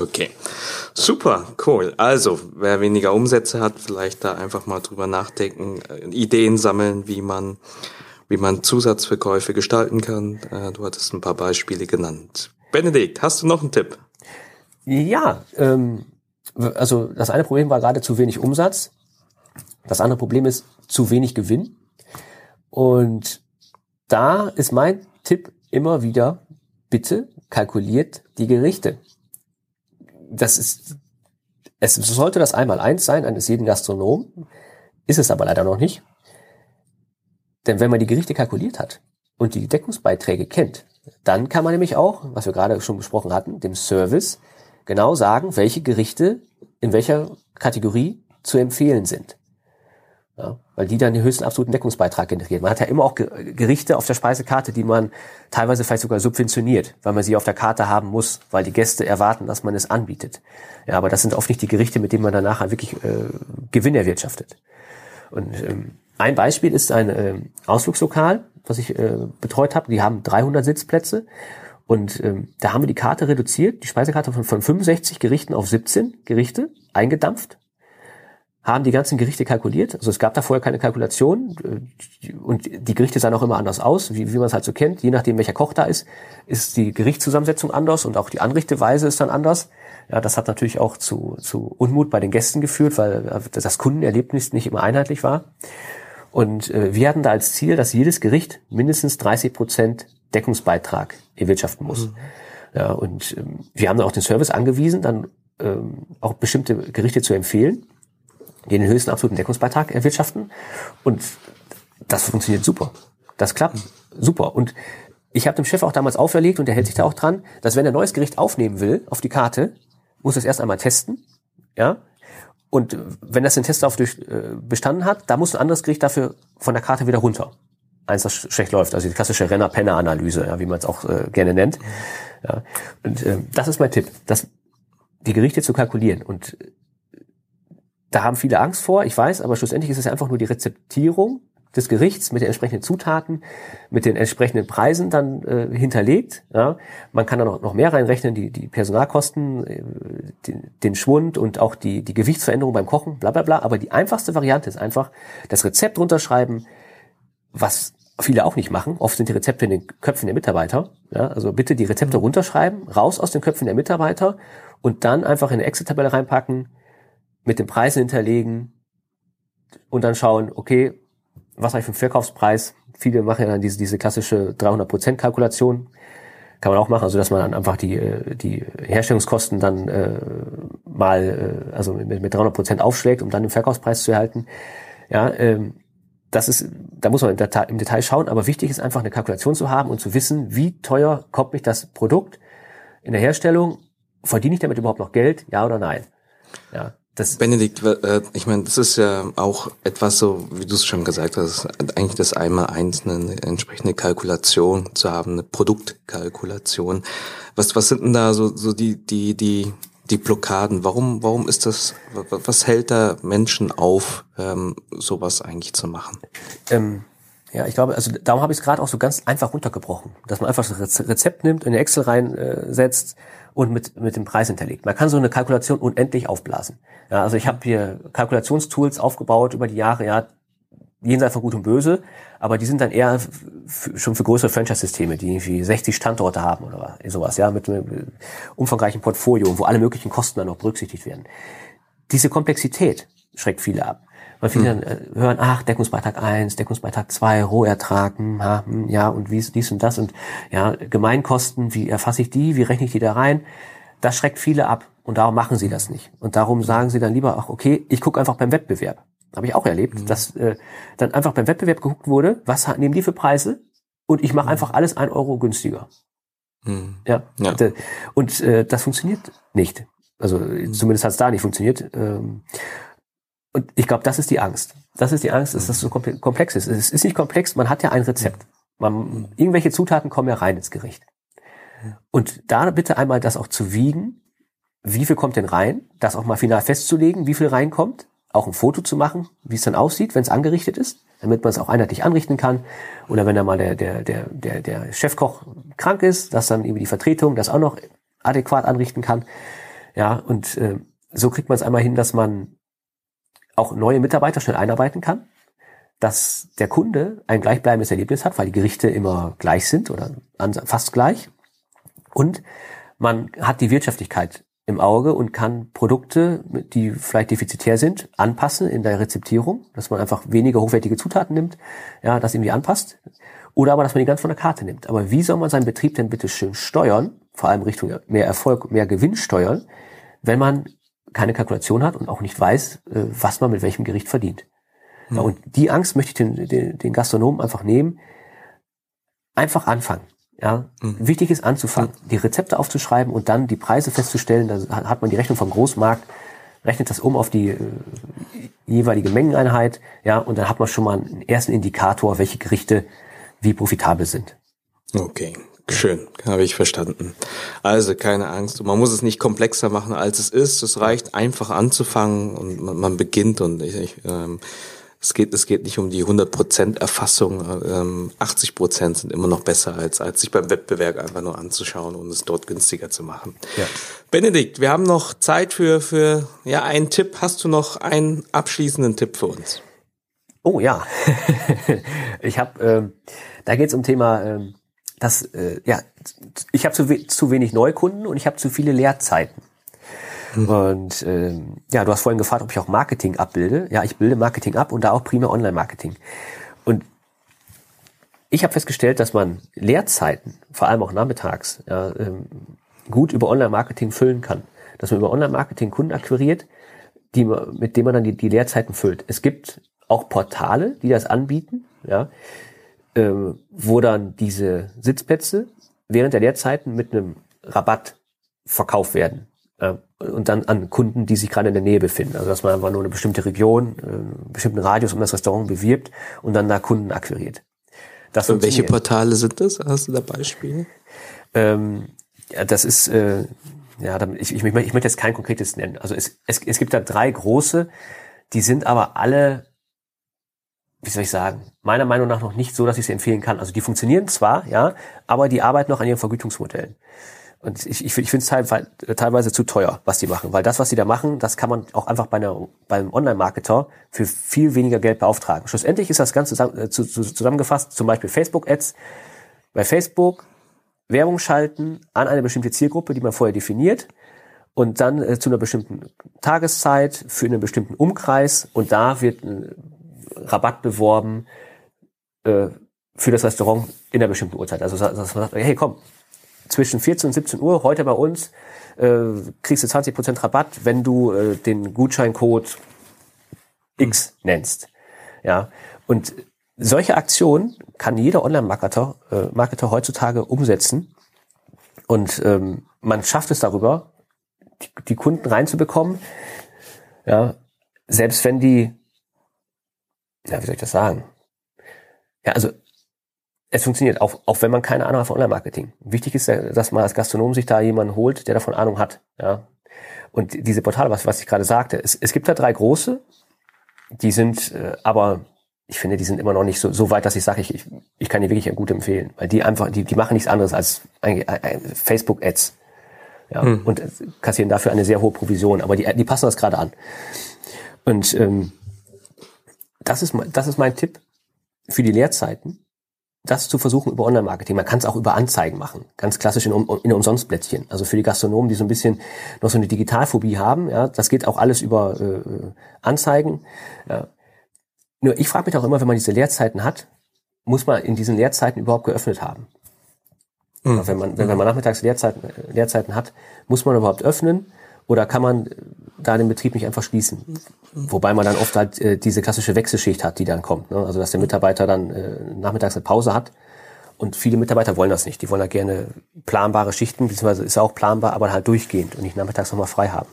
Okay, super, cool. Also, wer weniger Umsätze hat, vielleicht da einfach mal drüber nachdenken, äh, Ideen sammeln, wie man, wie man Zusatzverkäufe gestalten kann. Äh, du hattest ein paar Beispiele genannt. Benedikt, hast du noch einen Tipp? Ja, ähm, also das eine Problem war gerade zu wenig Umsatz. Das andere Problem ist zu wenig Gewinn. Und da ist mein Tipp immer wieder, bitte kalkuliert die Gerichte das ist, es sollte das einmal eins sein eines jeden Gastronomen, ist es aber leider noch nicht. Denn wenn man die Gerichte kalkuliert hat und die Deckungsbeiträge kennt, dann kann man nämlich auch, was wir gerade schon besprochen hatten, dem Service genau sagen, welche Gerichte in welcher Kategorie zu empfehlen sind. Ja, weil die dann den höchsten absoluten Deckungsbeitrag generieren. Man hat ja immer auch Gerichte auf der Speisekarte, die man teilweise vielleicht sogar subventioniert, weil man sie auf der Karte haben muss, weil die Gäste erwarten, dass man es anbietet. Ja, aber das sind oft nicht die Gerichte, mit denen man danach wirklich äh, Gewinn erwirtschaftet. Und ähm, ein Beispiel ist ein äh, Ausflugslokal, was ich äh, betreut habe. Die haben 300 Sitzplätze und ähm, da haben wir die Karte reduziert, die Speisekarte von, von 65 Gerichten auf 17 Gerichte eingedampft haben die ganzen Gerichte kalkuliert. Also es gab da vorher keine Kalkulation und die Gerichte sahen auch immer anders aus, wie, wie man es halt so kennt. Je nachdem, welcher Koch da ist, ist die Gerichtszusammensetzung anders und auch die Anrichteweise ist dann anders. Ja, das hat natürlich auch zu, zu Unmut bei den Gästen geführt, weil das Kundenerlebnis nicht immer einheitlich war. Und äh, wir hatten da als Ziel, dass jedes Gericht mindestens 30 Prozent Deckungsbeitrag erwirtschaften muss. Mhm. Ja, und ähm, wir haben dann auch den Service angewiesen, dann ähm, auch bestimmte Gerichte zu empfehlen den höchsten absoluten Deckungsbeitrag erwirtschaften. Und das funktioniert super. Das klappt super. Und ich habe dem Chef auch damals auferlegt und der hält sich da auch dran, dass wenn er ein neues Gericht aufnehmen will auf die Karte, muss er es erst einmal testen. Ja. Und wenn das den Testlauf durch, äh, bestanden hat, da muss ein anderes Gericht dafür von der Karte wieder runter. Eins, das schlecht läuft, also die klassische Renner-Penner-Analyse, ja, wie man es auch äh, gerne nennt. Ja. Und äh, das ist mein Tipp, dass die Gerichte zu kalkulieren. Und da haben viele Angst vor, ich weiß, aber schlussendlich ist es einfach nur die Rezeptierung des Gerichts mit den entsprechenden Zutaten, mit den entsprechenden Preisen dann äh, hinterlegt. Ja. Man kann da noch, noch mehr reinrechnen, die, die Personalkosten, äh, den, den Schwund und auch die, die Gewichtsveränderung beim Kochen, bla bla bla. Aber die einfachste Variante ist einfach das Rezept runterschreiben, was viele auch nicht machen. Oft sind die Rezepte in den Köpfen der Mitarbeiter. Ja, also bitte die Rezepte runterschreiben, raus aus den Köpfen der Mitarbeiter und dann einfach in eine Excel-Tabelle reinpacken, mit den Preisen hinterlegen und dann schauen, okay, was habe ich für einen Verkaufspreis? Viele machen ja dann diese, diese klassische 300% Kalkulation. Kann man auch machen, also dass man dann einfach die, äh, die Herstellungskosten dann äh, mal, äh, also mit, mit 300% aufschlägt, um dann den Verkaufspreis zu erhalten. Ja, ähm, das ist, da muss man im Detail, im Detail schauen, aber wichtig ist einfach eine Kalkulation zu haben und zu wissen, wie teuer kommt mich das Produkt in der Herstellung, verdiene ich damit überhaupt noch Geld, ja oder nein? Ja, das Benedikt, äh, ich meine, das ist ja auch etwas so, wie du es schon gesagt hast, eigentlich das einmal eins, eine entsprechende Kalkulation zu haben, eine Produktkalkulation. Was, was sind denn da so, so die, die, die, die Blockaden? Warum, warum ist das, was hält da Menschen auf, ähm, sowas eigentlich zu machen? Ähm, ja, ich glaube, also darum habe ich es gerade auch so ganz einfach runtergebrochen, dass man einfach das Rezept nimmt, in Excel reinsetzt, äh, und mit, mit dem Preis hinterlegt. Man kann so eine Kalkulation unendlich aufblasen. Ja, also ich habe hier Kalkulationstools aufgebaut über die Jahre, ja, jenseits von Gut und Böse, aber die sind dann eher schon für größere Franchise-Systeme, die irgendwie 60 Standorte haben oder sowas, ja, mit einem umfangreichen Portfolio, wo alle möglichen Kosten dann noch berücksichtigt werden. Diese Komplexität schreckt viele ab. Weil viele mhm. dann äh, hören, ach, Deckungsbeitrag 1, Deckungsbeitrag 2, Rohertrag, hm, ha, hm, ja, und wie ist dies und das und ja, Gemeinkosten, wie erfasse ich die, wie rechne ich die da rein? Das schreckt viele ab und darum machen sie das nicht. Und darum sagen sie dann lieber, ach, okay, ich gucke einfach beim Wettbewerb. Habe ich auch erlebt, mhm. dass äh, dann einfach beim Wettbewerb geguckt wurde, was nehmen die für Preise und ich mache mhm. einfach alles ein Euro günstiger. Mhm. Ja. ja. Und, äh, und äh, das funktioniert nicht. Also mhm. zumindest hat es da nicht funktioniert. Ähm, und ich glaube, das ist die Angst. Das ist die Angst, dass das so komplex ist. Es ist nicht komplex, man hat ja ein Rezept. Man, irgendwelche Zutaten kommen ja rein ins Gericht. Und da bitte einmal das auch zu wiegen, wie viel kommt denn rein, das auch mal final festzulegen, wie viel reinkommt, auch ein Foto zu machen, wie es dann aussieht, wenn es angerichtet ist, damit man es auch einheitlich anrichten kann. Oder wenn da mal der, der, der, der, der Chefkoch krank ist, dass dann eben die Vertretung das auch noch adäquat anrichten kann. Ja, und äh, so kriegt man es einmal hin, dass man auch neue Mitarbeiter schnell einarbeiten kann, dass der Kunde ein gleichbleibendes Erlebnis hat, weil die Gerichte immer gleich sind oder fast gleich. Und man hat die Wirtschaftlichkeit im Auge und kann Produkte, die vielleicht defizitär sind, anpassen in der Rezeptierung, dass man einfach weniger hochwertige Zutaten nimmt, ja, das irgendwie anpasst. Oder aber, dass man die ganz von der Karte nimmt. Aber wie soll man seinen Betrieb denn bitte schön steuern, vor allem Richtung mehr Erfolg, mehr Gewinn steuern, wenn man keine Kalkulation hat und auch nicht weiß, äh, was man mit welchem Gericht verdient. Mhm. Und die Angst möchte ich den, den, den Gastronomen einfach nehmen. Einfach anfangen. Ja, mhm. wichtig ist anzufangen, mhm. die Rezepte aufzuschreiben und dann die Preise festzustellen. Da hat man die Rechnung vom Großmarkt, rechnet das um auf die äh, jeweilige Mengeneinheit, ja, und dann hat man schon mal einen ersten Indikator, welche Gerichte wie profitabel sind. Okay, schön, habe ich verstanden. Also keine Angst, man muss es nicht komplexer machen, als es ist. Es reicht einfach anzufangen und man, man beginnt und ich, ich ähm, es geht, es geht nicht um die 100% Erfassung. Ähm, 80% sind immer noch besser, als, als sich beim Wettbewerb einfach nur anzuschauen und es dort günstiger zu machen. Ja. Benedikt, wir haben noch Zeit für, für ja, einen Tipp. Hast du noch einen abschließenden Tipp für uns? Oh ja, [LAUGHS] ich habe, ähm, da geht es um Thema, ähm, dass äh, ja, ich habe zu, we zu wenig Neukunden und ich habe zu viele Leerzeiten. Mhm. Und ähm, ja, du hast vorhin gefragt, ob ich auch Marketing abbilde. Ja, ich bilde Marketing ab und da auch primär Online-Marketing. Und ich habe festgestellt, dass man Lehrzeiten, vor allem auch nachmittags, ja, ähm, gut über Online-Marketing füllen kann. Dass man über Online-Marketing Kunden akquiriert, die, mit denen man dann die, die Leerzeiten füllt. Es gibt auch Portale, die das anbieten, ja, ähm, wo dann diese Sitzplätze während der Leerzeiten mit einem Rabatt verkauft werden. Äh, und dann an Kunden, die sich gerade in der Nähe befinden. Also dass man einfach nur eine bestimmte Region, äh, einen bestimmten Radius um das Restaurant bewirbt und dann da Kunden akquiriert. Das und welche Portale sind das? Hast du da Beispiele? Ähm, ja, das ist, äh, ja, ich, ich, ich, möchte jetzt kein konkretes nennen. Also es, es, es gibt da drei große, die sind aber alle, wie soll ich sagen, meiner Meinung nach noch nicht so, dass ich sie empfehlen kann. Also die funktionieren zwar, ja, aber die arbeiten noch an ihren Vergütungsmodellen. Und ich, ich, ich finde es teilweise zu teuer, was die machen. Weil das, was die da machen, das kann man auch einfach bei einer, beim Online-Marketer für viel weniger Geld beauftragen. Schlussendlich ist das Ganze äh, zusammengefasst, zum Beispiel Facebook-Ads. Bei Facebook Werbung schalten an eine bestimmte Zielgruppe, die man vorher definiert. Und dann äh, zu einer bestimmten Tageszeit, für einen bestimmten Umkreis. Und da wird ein Rabatt beworben äh, für das Restaurant in einer bestimmten Uhrzeit. Also dass man sagt, hey komm, zwischen 14 und 17 Uhr, heute bei uns, äh, kriegst du 20% Rabatt, wenn du äh, den Gutscheincode X nennst. Ja, und solche Aktionen kann jeder Online-Marketer äh, Marketer heutzutage umsetzen. Und ähm, man schafft es darüber, die, die Kunden reinzubekommen. Ja, selbst wenn die, ja, wie soll ich das sagen? Ja, also es funktioniert, auch, auch wenn man keine Ahnung hat von Online-Marketing. Wichtig ist, dass man als Gastronom sich da jemanden holt, der davon Ahnung hat. Ja. Und diese Portale, was, was ich gerade sagte, es, es gibt da drei große, die sind äh, aber, ich finde, die sind immer noch nicht so, so weit, dass ich sage, ich, ich, ich kann die wirklich gut empfehlen. Weil die einfach, die, die machen nichts anderes als Facebook-Ads. Ja, hm. Und kassieren dafür eine sehr hohe Provision, aber die, die passen das gerade an. Und ähm, das ist, das ist mein Tipp für die Lehrzeiten das zu versuchen über Online-Marketing. Man kann es auch über Anzeigen machen, ganz klassisch in, in Umsonstplättchen. Also für die Gastronomen, die so ein bisschen noch so eine Digitalphobie haben, ja, das geht auch alles über äh, Anzeigen. Ja. Nur ich frage mich auch immer, wenn man diese Leerzeiten hat, muss man in diesen Leerzeiten überhaupt geöffnet haben? Mhm. Wenn man wenn, wenn man nachmittags Leerzeiten, Leerzeiten hat, muss man überhaupt öffnen oder kann man da den Betrieb nicht einfach schließen? Wobei man dann oft halt äh, diese klassische Wechselschicht hat, die dann kommt. Ne? Also dass der Mitarbeiter dann äh, nachmittags eine Pause hat. Und viele Mitarbeiter wollen das nicht. Die wollen da gerne planbare Schichten, beziehungsweise ist auch planbar, aber halt durchgehend und nicht nachmittags nochmal frei haben.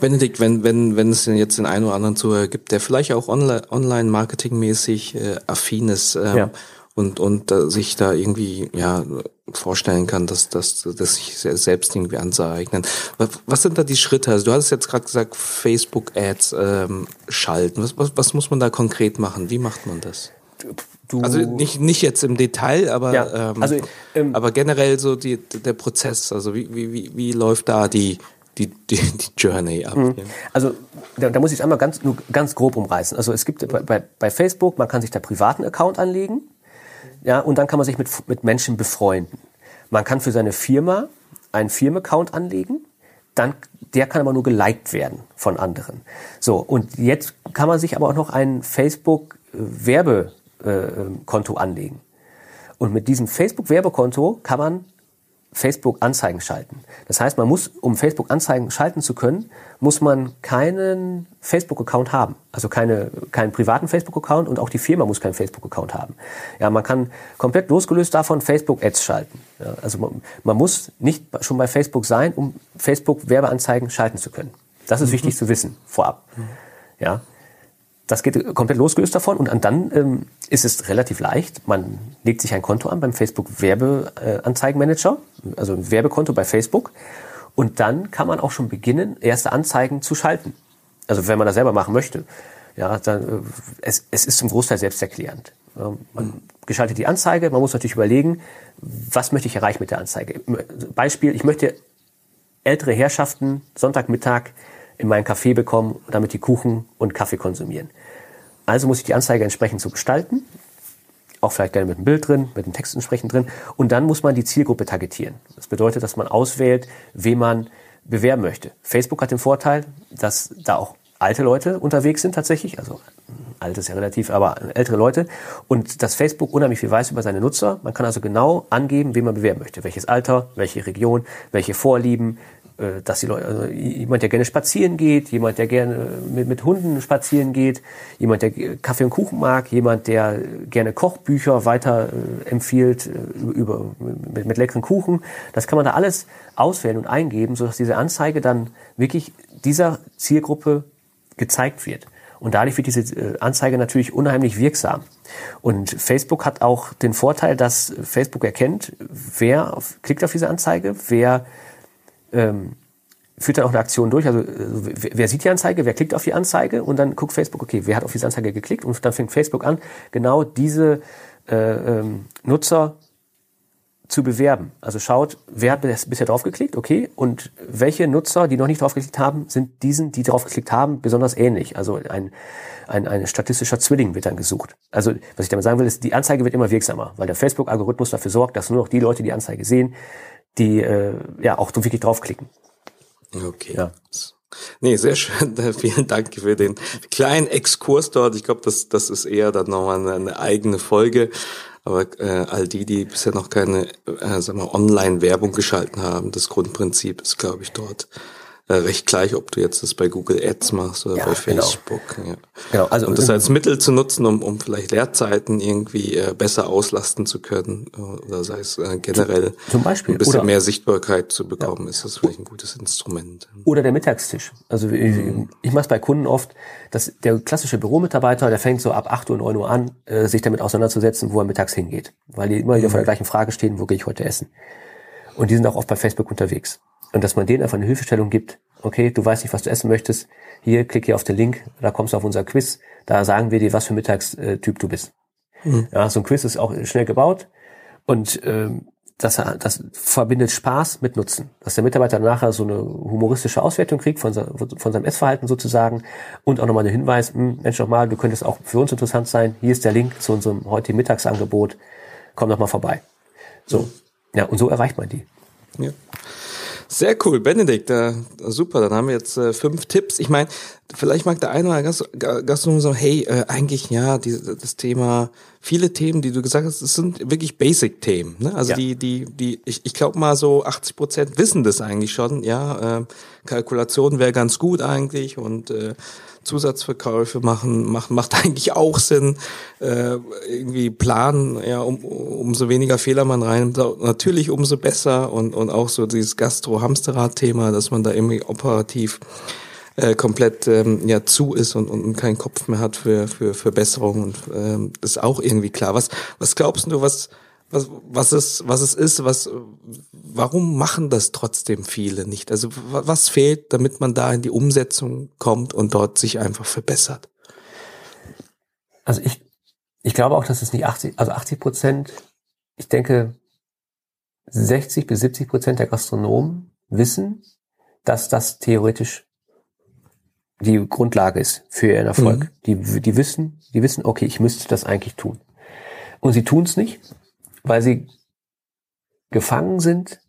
Benedikt, wenn, wenn, wenn es denn jetzt den einen oder anderen Zuhörer gibt, der vielleicht auch online-marketingmäßig äh, affin ist, ähm, ja und und äh, sich da irgendwie ja vorstellen kann, dass dass dass sich selbst irgendwie anzueignen. Was, was sind da die Schritte? Also du hast jetzt gerade gesagt, Facebook Ads ähm, schalten. Was, was was muss man da konkret machen? Wie macht man das? Du, also nicht nicht jetzt im Detail, aber ja, ähm, also, ähm, aber generell so die, der Prozess. Also wie wie wie, wie läuft da die die, die, die Journey ab. Mhm. Also da, da muss ich einmal ganz, nur ganz grob umreißen. Also es gibt bei, bei Facebook, man kann sich da privaten Account anlegen. Ja, und dann kann man sich mit, mit Menschen befreunden. Man kann für seine Firma einen Firmenaccount anlegen, dann, der kann aber nur geliked werden von anderen. So, und jetzt kann man sich aber auch noch ein Facebook-Werbekonto anlegen. Und mit diesem Facebook-Werbekonto kann man Facebook-Anzeigen schalten. Das heißt, man muss, um Facebook-Anzeigen schalten zu können, muss man keinen Facebook-Account haben. Also keine, keinen privaten Facebook-Account und auch die Firma muss keinen Facebook-Account haben. Ja, man kann komplett losgelöst davon Facebook-Ads schalten. Ja, also man, man, muss nicht schon bei Facebook sein, um Facebook-Werbeanzeigen schalten zu können. Das ist mhm. wichtig zu wissen, vorab. Mhm. Ja. Das geht komplett losgelöst davon und dann ähm, ist es relativ leicht. Man legt sich ein Konto an beim Facebook Werbeanzeigenmanager, also ein Werbekonto bei Facebook. Und dann kann man auch schon beginnen, erste Anzeigen zu schalten. Also wenn man das selber machen möchte. Ja, dann, äh, es, es ist zum Großteil selbsterklärend. Man geschaltet die Anzeige, man muss natürlich überlegen, was möchte ich erreichen mit der Anzeige. Beispiel, ich möchte ältere Herrschaften Sonntagmittag in meinen Café bekommen, damit die Kuchen und Kaffee konsumieren. Also muss ich die Anzeige entsprechend so gestalten, auch vielleicht gerne mit einem Bild drin, mit einem Text entsprechend drin. Und dann muss man die Zielgruppe targetieren. Das bedeutet, dass man auswählt, wen man bewerben möchte. Facebook hat den Vorteil, dass da auch alte Leute unterwegs sind tatsächlich, also alt ist ja relativ, aber ältere Leute und dass Facebook unheimlich viel weiß über seine Nutzer. Man kann also genau angeben, wen man bewerben möchte, welches Alter, welche Region, welche Vorlieben, dass die Leute, also jemand, der gerne spazieren geht, jemand, der gerne mit, mit Hunden spazieren geht, jemand, der Kaffee und Kuchen mag, jemand, der gerne Kochbücher weiter äh, empfiehlt äh, über, mit, mit leckeren Kuchen. Das kann man da alles auswählen und eingeben, sodass diese Anzeige dann wirklich dieser Zielgruppe gezeigt wird. Und dadurch wird diese äh, Anzeige natürlich unheimlich wirksam. Und Facebook hat auch den Vorteil, dass Facebook erkennt, wer auf, klickt auf diese Anzeige, wer ähm, führt dann auch eine Aktion durch. Also, also wer sieht die Anzeige, wer klickt auf die Anzeige und dann guckt Facebook, okay, wer hat auf diese Anzeige geklickt und dann fängt Facebook an, genau diese äh, ähm, Nutzer zu bewerben. Also schaut, wer hat bisher draufgeklickt, okay, und welche Nutzer, die noch nicht draufgeklickt haben, sind diesen, die draufgeklickt haben, besonders ähnlich. Also ein, ein, ein statistischer Zwilling wird dann gesucht. Also was ich damit sagen will, ist, die Anzeige wird immer wirksamer, weil der Facebook-Algorithmus dafür sorgt, dass nur noch die Leute die Anzeige sehen, die äh, ja auch wirklich draufklicken. Okay. Ja. Nee, sehr schön. [LAUGHS] Vielen Dank für den kleinen Exkurs dort. Ich glaube, das, das ist eher dann nochmal eine, eigene Folge. Aber äh, all die, die bisher noch keine äh, sagen wir, Online-Werbung geschalten haben, das Grundprinzip ist, glaube ich, dort recht gleich, ob du jetzt das bei Google Ads machst oder ja, bei genau. Facebook. Genau. Ja. Genau, also und das als Mittel zu nutzen, um, um vielleicht Leerzeiten irgendwie äh, besser auslasten zu können äh, oder sei es äh, generell zum Beispiel ein bisschen oder, mehr Sichtbarkeit zu bekommen, ja. ist das vielleicht ein gutes Instrument. Oder der Mittagstisch. Also ich, mhm. ich mache es bei Kunden oft, dass der klassische Büromitarbeiter, der fängt so ab 8 Uhr, 9 Uhr an, äh, sich damit auseinanderzusetzen, wo er mittags hingeht. Weil die immer wieder mhm. vor der gleichen Frage stehen, wo gehe ich heute essen? Und die sind auch oft bei Facebook unterwegs. Und dass man denen einfach eine Hilfestellung gibt. Okay, du weißt nicht, was du essen möchtest. Hier, klick hier auf den Link, da kommst du auf unser Quiz. Da sagen wir dir, was für Mittagstyp du bist. Mhm. Ja, so ein Quiz ist auch schnell gebaut. Und ähm, dass er, das verbindet Spaß mit Nutzen. Dass der Mitarbeiter nachher so eine humoristische Auswertung kriegt von, von seinem Essverhalten sozusagen und auch nochmal einen Hinweis, hm, Mensch doch mal, du könntest auch für uns interessant sein. Hier ist der Link zu unserem heutigen Mittagsangebot. Komm doch mal vorbei. So. Ja, und so erreicht man die. Ja. Sehr cool, Benedikt. Äh, super, dann haben wir jetzt äh, fünf Tipps. Ich meine, vielleicht mag der eine oder andere Gastronom sagen, hey, äh, eigentlich ja, die, das Thema, viele Themen, die du gesagt hast, das sind wirklich Basic-Themen. Ne? Also ja. die, die, die, ich, ich glaube mal so 80 Prozent wissen das eigentlich schon. Ja, äh, Kalkulation wäre ganz gut eigentlich und äh, Zusatzverkäufe machen, macht, macht [LAUGHS] eigentlich auch Sinn. Äh, irgendwie planen, ja, um, umso weniger Fehler man rein, natürlich umso besser und, und auch so dieses Gastro-Hamsterrad-Thema, dass man da irgendwie operativ äh, komplett ähm, ja zu ist und, und keinen Kopf mehr hat für für Besserung und ähm, ist auch irgendwie klar. Was was glaubst du, was was, was es, was es ist, was, warum machen das trotzdem viele nicht? Also was fehlt, damit man da in die Umsetzung kommt und dort sich einfach verbessert? Also ich, ich glaube auch, dass es nicht 80, also 80 Prozent, ich denke 60 bis 70 Prozent der Gastronomen wissen, dass das theoretisch die Grundlage ist für ihren Erfolg. Mhm. Die, die wissen, die wissen, okay, ich müsste das eigentlich tun. Und sie tun es nicht, weil sie gefangen sind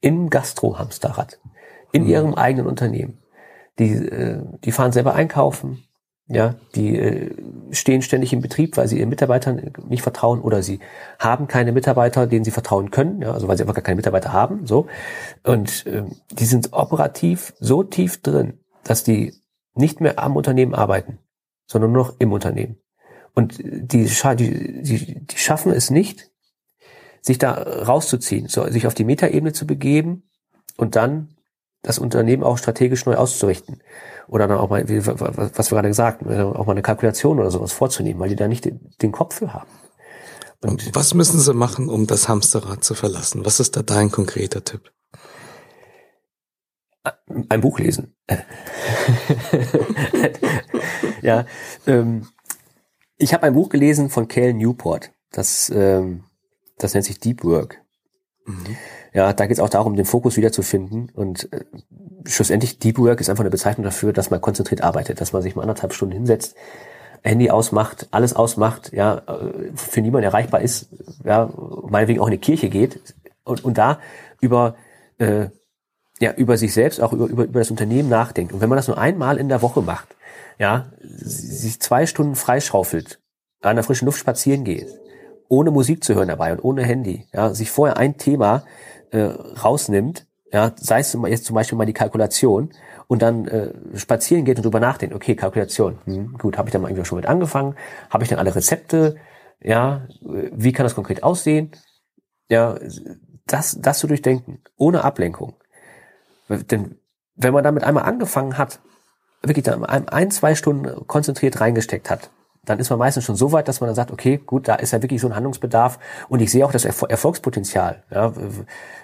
im Gastro-Hamsterrad, in mhm. ihrem eigenen Unternehmen. Die, äh, die fahren selber einkaufen, ja, die äh, stehen ständig im Betrieb, weil sie ihren Mitarbeitern nicht vertrauen oder sie haben keine Mitarbeiter, denen sie vertrauen können, ja, also weil sie einfach gar keine Mitarbeiter haben, so. Und äh, die sind operativ so tief drin, dass die nicht mehr am Unternehmen arbeiten, sondern nur noch im Unternehmen. Und die, die, die, die schaffen es nicht, sich da rauszuziehen, so, sich auf die Metaebene zu begeben und dann das Unternehmen auch strategisch neu auszurichten. Oder dann auch mal, was wir gerade gesagt haben, auch mal eine Kalkulation oder sowas vorzunehmen, weil die da nicht den, Kopf für haben. Und was müssen sie machen, um das Hamsterrad zu verlassen? Was ist da dein konkreter Tipp? Ein Buch lesen. [LAUGHS] ja, ähm, ich habe ein Buch gelesen von Cal Newport. Das, ähm, das nennt sich Deep Work. Mhm. Ja, da geht es auch darum, den Fokus wiederzufinden. Und äh, schlussendlich, Deep Work ist einfach eine Bezeichnung dafür, dass man konzentriert arbeitet, dass man sich mal anderthalb Stunden hinsetzt, Handy ausmacht, alles ausmacht, ja, äh, für niemanden erreichbar ist, ja, meinetwegen auch in die Kirche geht und, und da über äh, ja, über sich selbst, auch über, über, über das Unternehmen nachdenkt. Und wenn man das nur einmal in der Woche macht, ja, sich zwei Stunden freischaufelt, an der frischen Luft spazieren geht, ohne Musik zu hören dabei und ohne Handy, ja, sich vorher ein Thema äh, rausnimmt, ja, sei es jetzt zum Beispiel mal die Kalkulation und dann äh, spazieren geht und drüber nachdenkt, okay, Kalkulation, hm, gut, habe ich dann mal irgendwie schon mit angefangen, habe ich dann alle Rezepte, ja, wie kann das konkret aussehen, ja, das, das zu durchdenken, ohne Ablenkung. Denn wenn man damit einmal angefangen hat, wirklich dann ein, zwei Stunden konzentriert reingesteckt hat, dann ist man meistens schon so weit, dass man dann sagt, okay, gut, da ist ja wirklich so ein Handlungsbedarf und ich sehe auch das Erfolgspotenzial, ja,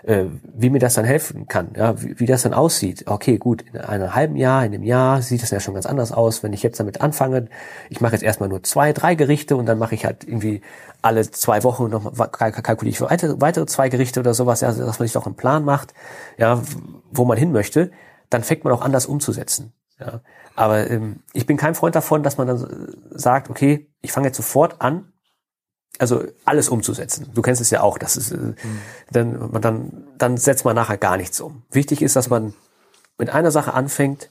äh, wie mir das dann helfen kann, ja, wie, wie das dann aussieht. Okay, gut, in einem halben Jahr, in einem Jahr sieht das ja schon ganz anders aus, wenn ich jetzt damit anfange. Ich mache jetzt erstmal nur zwei, drei Gerichte und dann mache ich halt irgendwie alle zwei Wochen noch kalkuliere ich weitere zwei Gerichte oder sowas, ja, dass man sich doch einen Plan macht, ja, wo man hin möchte, dann fängt man auch anders umzusetzen. Ja. Aber ähm, ich bin kein Freund davon, dass man dann sagt, okay, ich fange jetzt sofort an, also alles umzusetzen. Du kennst es ja auch, das ist äh, mhm. dann man dann dann setzt man nachher gar nichts um. Wichtig ist, dass man mit einer Sache anfängt,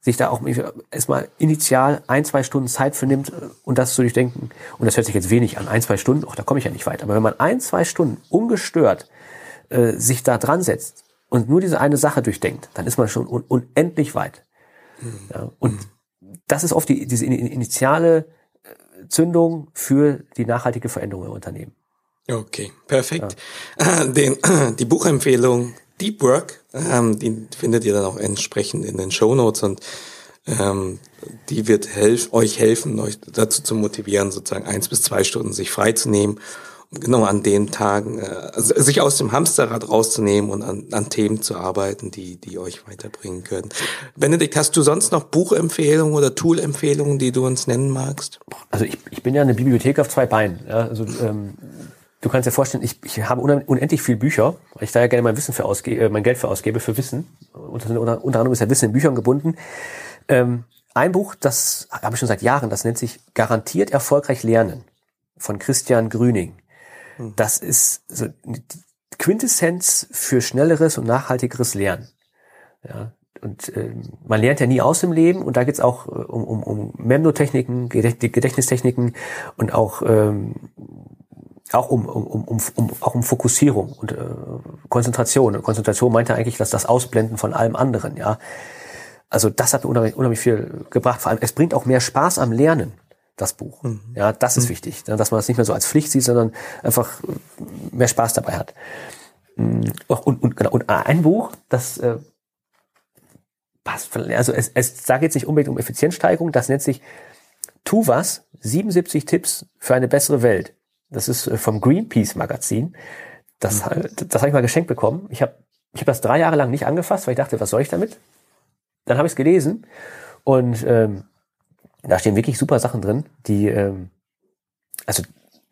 sich da auch erstmal initial ein, zwei Stunden Zeit für nimmt äh, und das zu durchdenken. Und das hört sich jetzt wenig an, ein, zwei Stunden, ach, da komme ich ja nicht weit. Aber wenn man ein, zwei Stunden ungestört äh, sich da dran setzt und nur diese eine Sache durchdenkt, dann ist man schon un unendlich weit. Ja, und das ist oft die, diese initiale äh, Zündung für die nachhaltige Veränderung im Unternehmen. Okay, perfekt. Ja. Äh, den, [CLEARS THROAT] die Buchempfehlung Deep Work, ähm, die findet ihr dann auch entsprechend in den Show Notes und ähm, die wird helf, euch helfen, euch dazu zu motivieren, sozusagen eins bis zwei Stunden sich freizunehmen genau an den Tagen, äh, sich aus dem Hamsterrad rauszunehmen und an, an Themen zu arbeiten, die, die euch weiterbringen können. Benedikt, hast du sonst noch Buchempfehlungen oder Toolempfehlungen, die du uns nennen magst? Also ich, ich bin ja eine Bibliothek auf zwei Beinen. Ja, also ähm, du kannst dir vorstellen, ich, ich habe unendlich viel Bücher, weil ich da ja gerne mein Wissen für ausgebe, äh, mein Geld für ausgebe für Wissen. Unter, unter, unter anderem ist ja Wissen in Büchern gebunden. Ähm, ein Buch, das habe ich schon seit Jahren, das nennt sich Garantiert erfolgreich lernen von Christian Grüning. Hm. Das ist so die Quintessenz für schnelleres und nachhaltigeres Lernen. Ja, und äh, man lernt ja nie aus im Leben und da geht's auch äh, um, um, um Memnotechniken, Gedächtnistechniken und auch ähm, auch um, um, um, um, auch um Fokussierung und äh, Konzentration. Und Konzentration meint ja eigentlich, dass das Ausblenden von allem anderen, ja. Also das hat mir unheimlich, unheimlich viel gebracht. Vor allem, es bringt auch mehr Spaß am Lernen, das Buch. Mhm. Ja, das ist mhm. wichtig, ne, dass man das nicht mehr so als Pflicht sieht, sondern einfach mehr Spaß dabei hat. Mm, und, und, genau, und ein Buch, das äh, passt, also es, es sagt jetzt nicht unbedingt um Effizienzsteigerung, das nennt sich Tu was, 77 Tipps für eine bessere Welt. Das ist äh, vom Greenpeace Magazin. Das, mhm. das habe ich mal geschenkt bekommen. Ich habe ich hab das drei Jahre lang nicht angefasst, weil ich dachte, was soll ich damit? Dann habe ich es gelesen und ähm, da stehen wirklich super Sachen drin, die ähm, also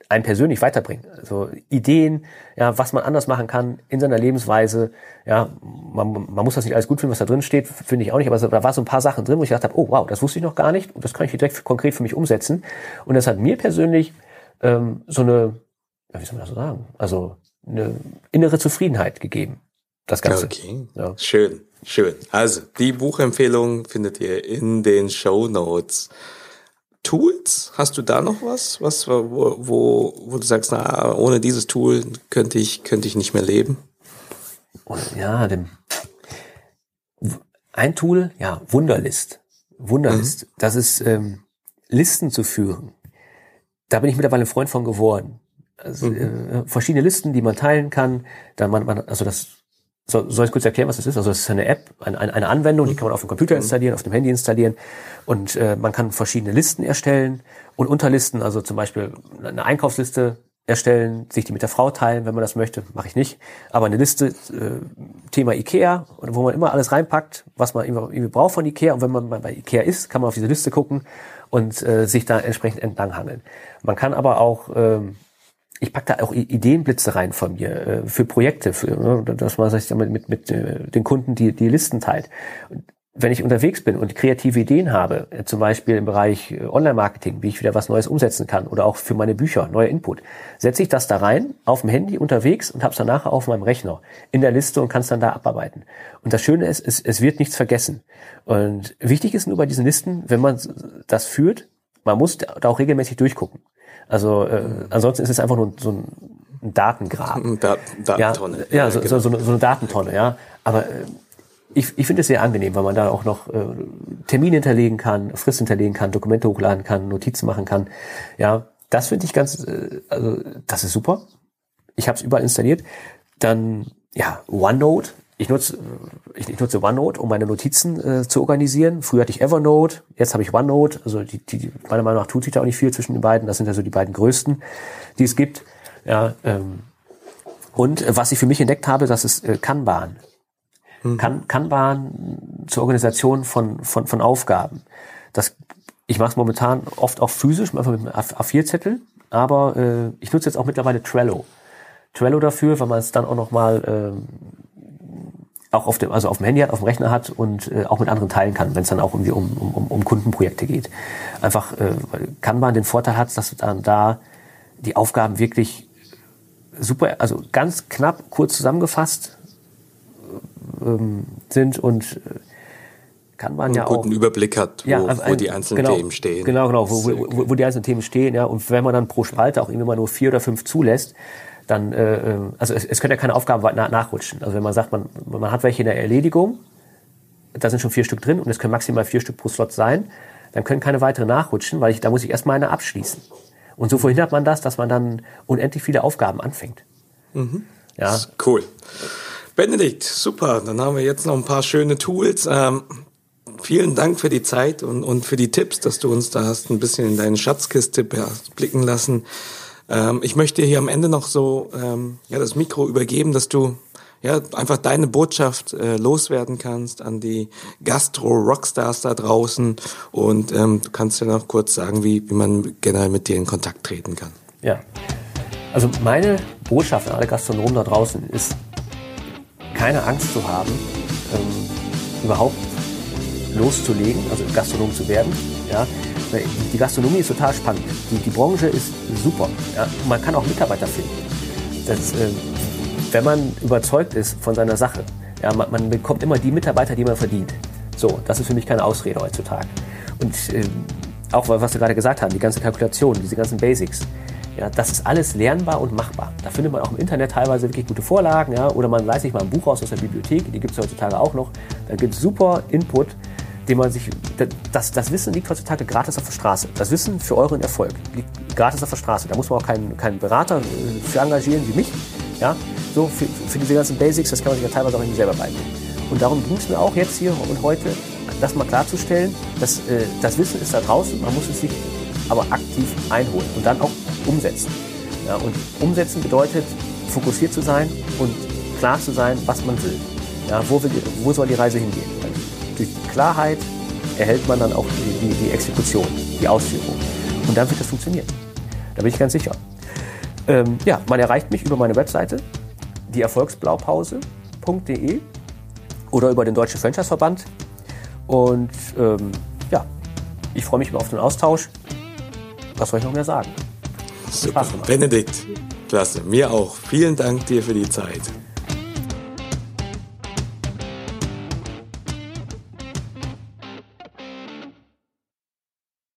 einen persönlich weiterbringen. Also Ideen, ja, was man anders machen kann in seiner Lebensweise. Ja, man, man muss das nicht alles gut finden, was da drin steht, finde ich auch nicht, aber da war so ein paar Sachen drin, wo ich gedacht habe, oh wow, das wusste ich noch gar nicht und das kann ich direkt konkret für mich umsetzen. Und das hat mir persönlich ähm, so eine, ja, wie soll man das so sagen, also eine innere Zufriedenheit gegeben. Das Ganze. Okay. Ja. Schön, schön. Also, die Buchempfehlung findet ihr in den Show Notes. Tools? Hast du da noch was, was wo, wo, wo du sagst, na, ohne dieses Tool könnte ich, könnte ich nicht mehr leben? Ja, dem, ein Tool, ja, Wunderlist. Wunderlist. Mhm. Das ist ähm, Listen zu führen da bin ich mittlerweile ein Freund von geworden. Also, mhm. äh, verschiedene Listen, die man teilen kann. Da man, man also das soll, soll ich kurz erklären, was das ist? Also es ist eine App, eine, eine Anwendung, die mhm. kann man auf dem Computer mhm. installieren, auf dem Handy installieren und äh, man kann verschiedene Listen erstellen und Unterlisten, also zum Beispiel eine Einkaufsliste erstellen, sich die mit der Frau teilen, wenn man das möchte, mache ich nicht. Aber eine Liste, äh, Thema Ikea, wo man immer alles reinpackt, was man irgendwie braucht von Ikea. Und wenn man bei Ikea ist, kann man auf diese Liste gucken und äh, sich da entsprechend entlanghangeln. Man kann aber auch, ähm, ich pack da auch Ideenblitze rein von mir äh, für Projekte, für, ne, dass man sich damit mit, mit äh, den Kunden die, die Listen teilt. wenn ich unterwegs bin und kreative Ideen habe, äh, zum Beispiel im Bereich äh, Online-Marketing, wie ich wieder was Neues umsetzen kann oder auch für meine Bücher, neuer Input, setze ich das da rein auf dem Handy unterwegs und habe es dann nachher auf meinem Rechner in der Liste und kann es dann da abarbeiten. Und das Schöne ist, es, es wird nichts vergessen. Und wichtig ist nur bei diesen Listen, wenn man das führt, man muss da auch regelmäßig durchgucken. Also äh, ansonsten ist es einfach nur so ein, ein Datengrab. Da Datentonne. Ja, ja so, genau. so, so, eine Datentonne, ja. Aber äh, ich, ich finde es sehr angenehm, weil man da auch noch äh, Termine hinterlegen kann, Frist hinterlegen kann, Dokumente hochladen kann, Notizen machen kann. Ja, das finde ich ganz, äh, also das ist super. Ich habe es überall installiert. Dann ja, OneNote ich nutze, ich, ich nutze OneNote, um meine Notizen äh, zu organisieren. Früher hatte ich Evernote, jetzt habe ich OneNote. Also die, die, meiner Meinung nach tut sich da auch nicht viel zwischen den beiden. Das sind ja so die beiden größten, die es gibt. Ja, ähm, und äh, was ich für mich entdeckt habe, das ist äh, Kanban. Mhm. Kan Kanban zur Organisation von, von, von Aufgaben. Das, ich mache es momentan oft auch physisch, einfach mit einem A4-Zettel, aber äh, ich nutze jetzt auch mittlerweile Trello. Trello dafür, weil man es dann auch noch mal ähm, auch auf dem, also auf dem Handy hat, auf dem Rechner hat und äh, auch mit anderen teilen kann, wenn es dann auch um, die, um, um, um Kundenprojekte geht. Einfach, äh, kann man den Vorteil hat, dass dann da die Aufgaben wirklich super, also ganz knapp, kurz zusammengefasst ähm, sind und äh, kann man und ja einen guten auch, Überblick hat, wo, ja, also wo die einzelnen genau, Themen stehen. Genau, genau, wo, wo, wo die einzelnen Themen stehen, ja. Und wenn man dann pro Spalte auch irgendwie mal nur vier oder fünf zulässt, dann, äh, ähm, also es, es können ja keine Aufgaben na, nachrutschen. Also wenn man sagt, man, man hat welche in der Erledigung, da sind schon vier Stück drin und es können maximal vier Stück pro Slot sein, dann können keine weiteren nachrutschen, weil ich, da muss ich erstmal eine abschließen. Und so verhindert man das, dass man dann unendlich viele Aufgaben anfängt. Mhm. Ja. Cool. Benedikt, super. Dann haben wir jetzt noch ein paar schöne Tools. Ähm, vielen Dank für die Zeit und, und für die Tipps, dass du uns da hast ein bisschen in deine Schatzkiste blicken lassen. Ähm, ich möchte hier am Ende noch so ähm, ja, das Mikro übergeben, dass du ja einfach deine Botschaft äh, loswerden kannst an die Gastro-Rockstars da draußen und ähm, du kannst ja noch kurz sagen, wie, wie man generell mit dir in Kontakt treten kann. Ja. Also meine Botschaft an alle Gastronomen da draußen ist, keine Angst zu haben, ähm, überhaupt loszulegen, also Gastronom zu werden. Ja? Die Gastronomie ist total spannend. Die, die Branche ist super. Ja? Man kann auch Mitarbeiter finden. Das, äh, wenn man überzeugt ist von seiner Sache, ja, man, man, bekommt immer die Mitarbeiter, die man verdient. So, das ist für mich keine Ausrede heutzutage. Und äh, auch was wir gerade gesagt haben, die ganze Kalkulation, diese ganzen Basics, ja, das ist alles lernbar und machbar. Da findet man auch im Internet teilweise wirklich gute Vorlagen, ja, oder man leiht sich mal ein Buch aus aus der Bibliothek, die gibt es heutzutage auch noch. Da gibt es super Input, den man sich, das, das Wissen liegt heutzutage gratis auf der Straße. Das Wissen für euren Erfolg liegt gratis auf der Straße. Da muss man auch keinen, keinen Berater äh, für engagieren wie mich, ja. So, für, für diese ganzen Basics, das kann man sich ja teilweise auch selber beibringen. Und darum ging es mir auch jetzt hier und heute, das mal klarzustellen, dass äh, das Wissen ist da draußen, man muss es sich aber aktiv einholen und dann auch umsetzen. Ja, und umsetzen bedeutet, fokussiert zu sein und klar zu sein, was man will. Ja, wo, will wo soll die Reise hingehen? Durch die Klarheit erhält man dann auch die, die, die, Exekution, die Ausführung. Und dann wird das funktionieren. Da bin ich ganz sicher. Ähm, ja, man erreicht mich über meine Webseite, dieerfolgsblaupause.de oder über den Deutschen Franchise-Verband. Und ähm, ja, ich freue mich immer auf den Austausch. Was soll ich noch mehr sagen? Super. Benedikt, klasse. Mir auch. Vielen Dank dir für die Zeit.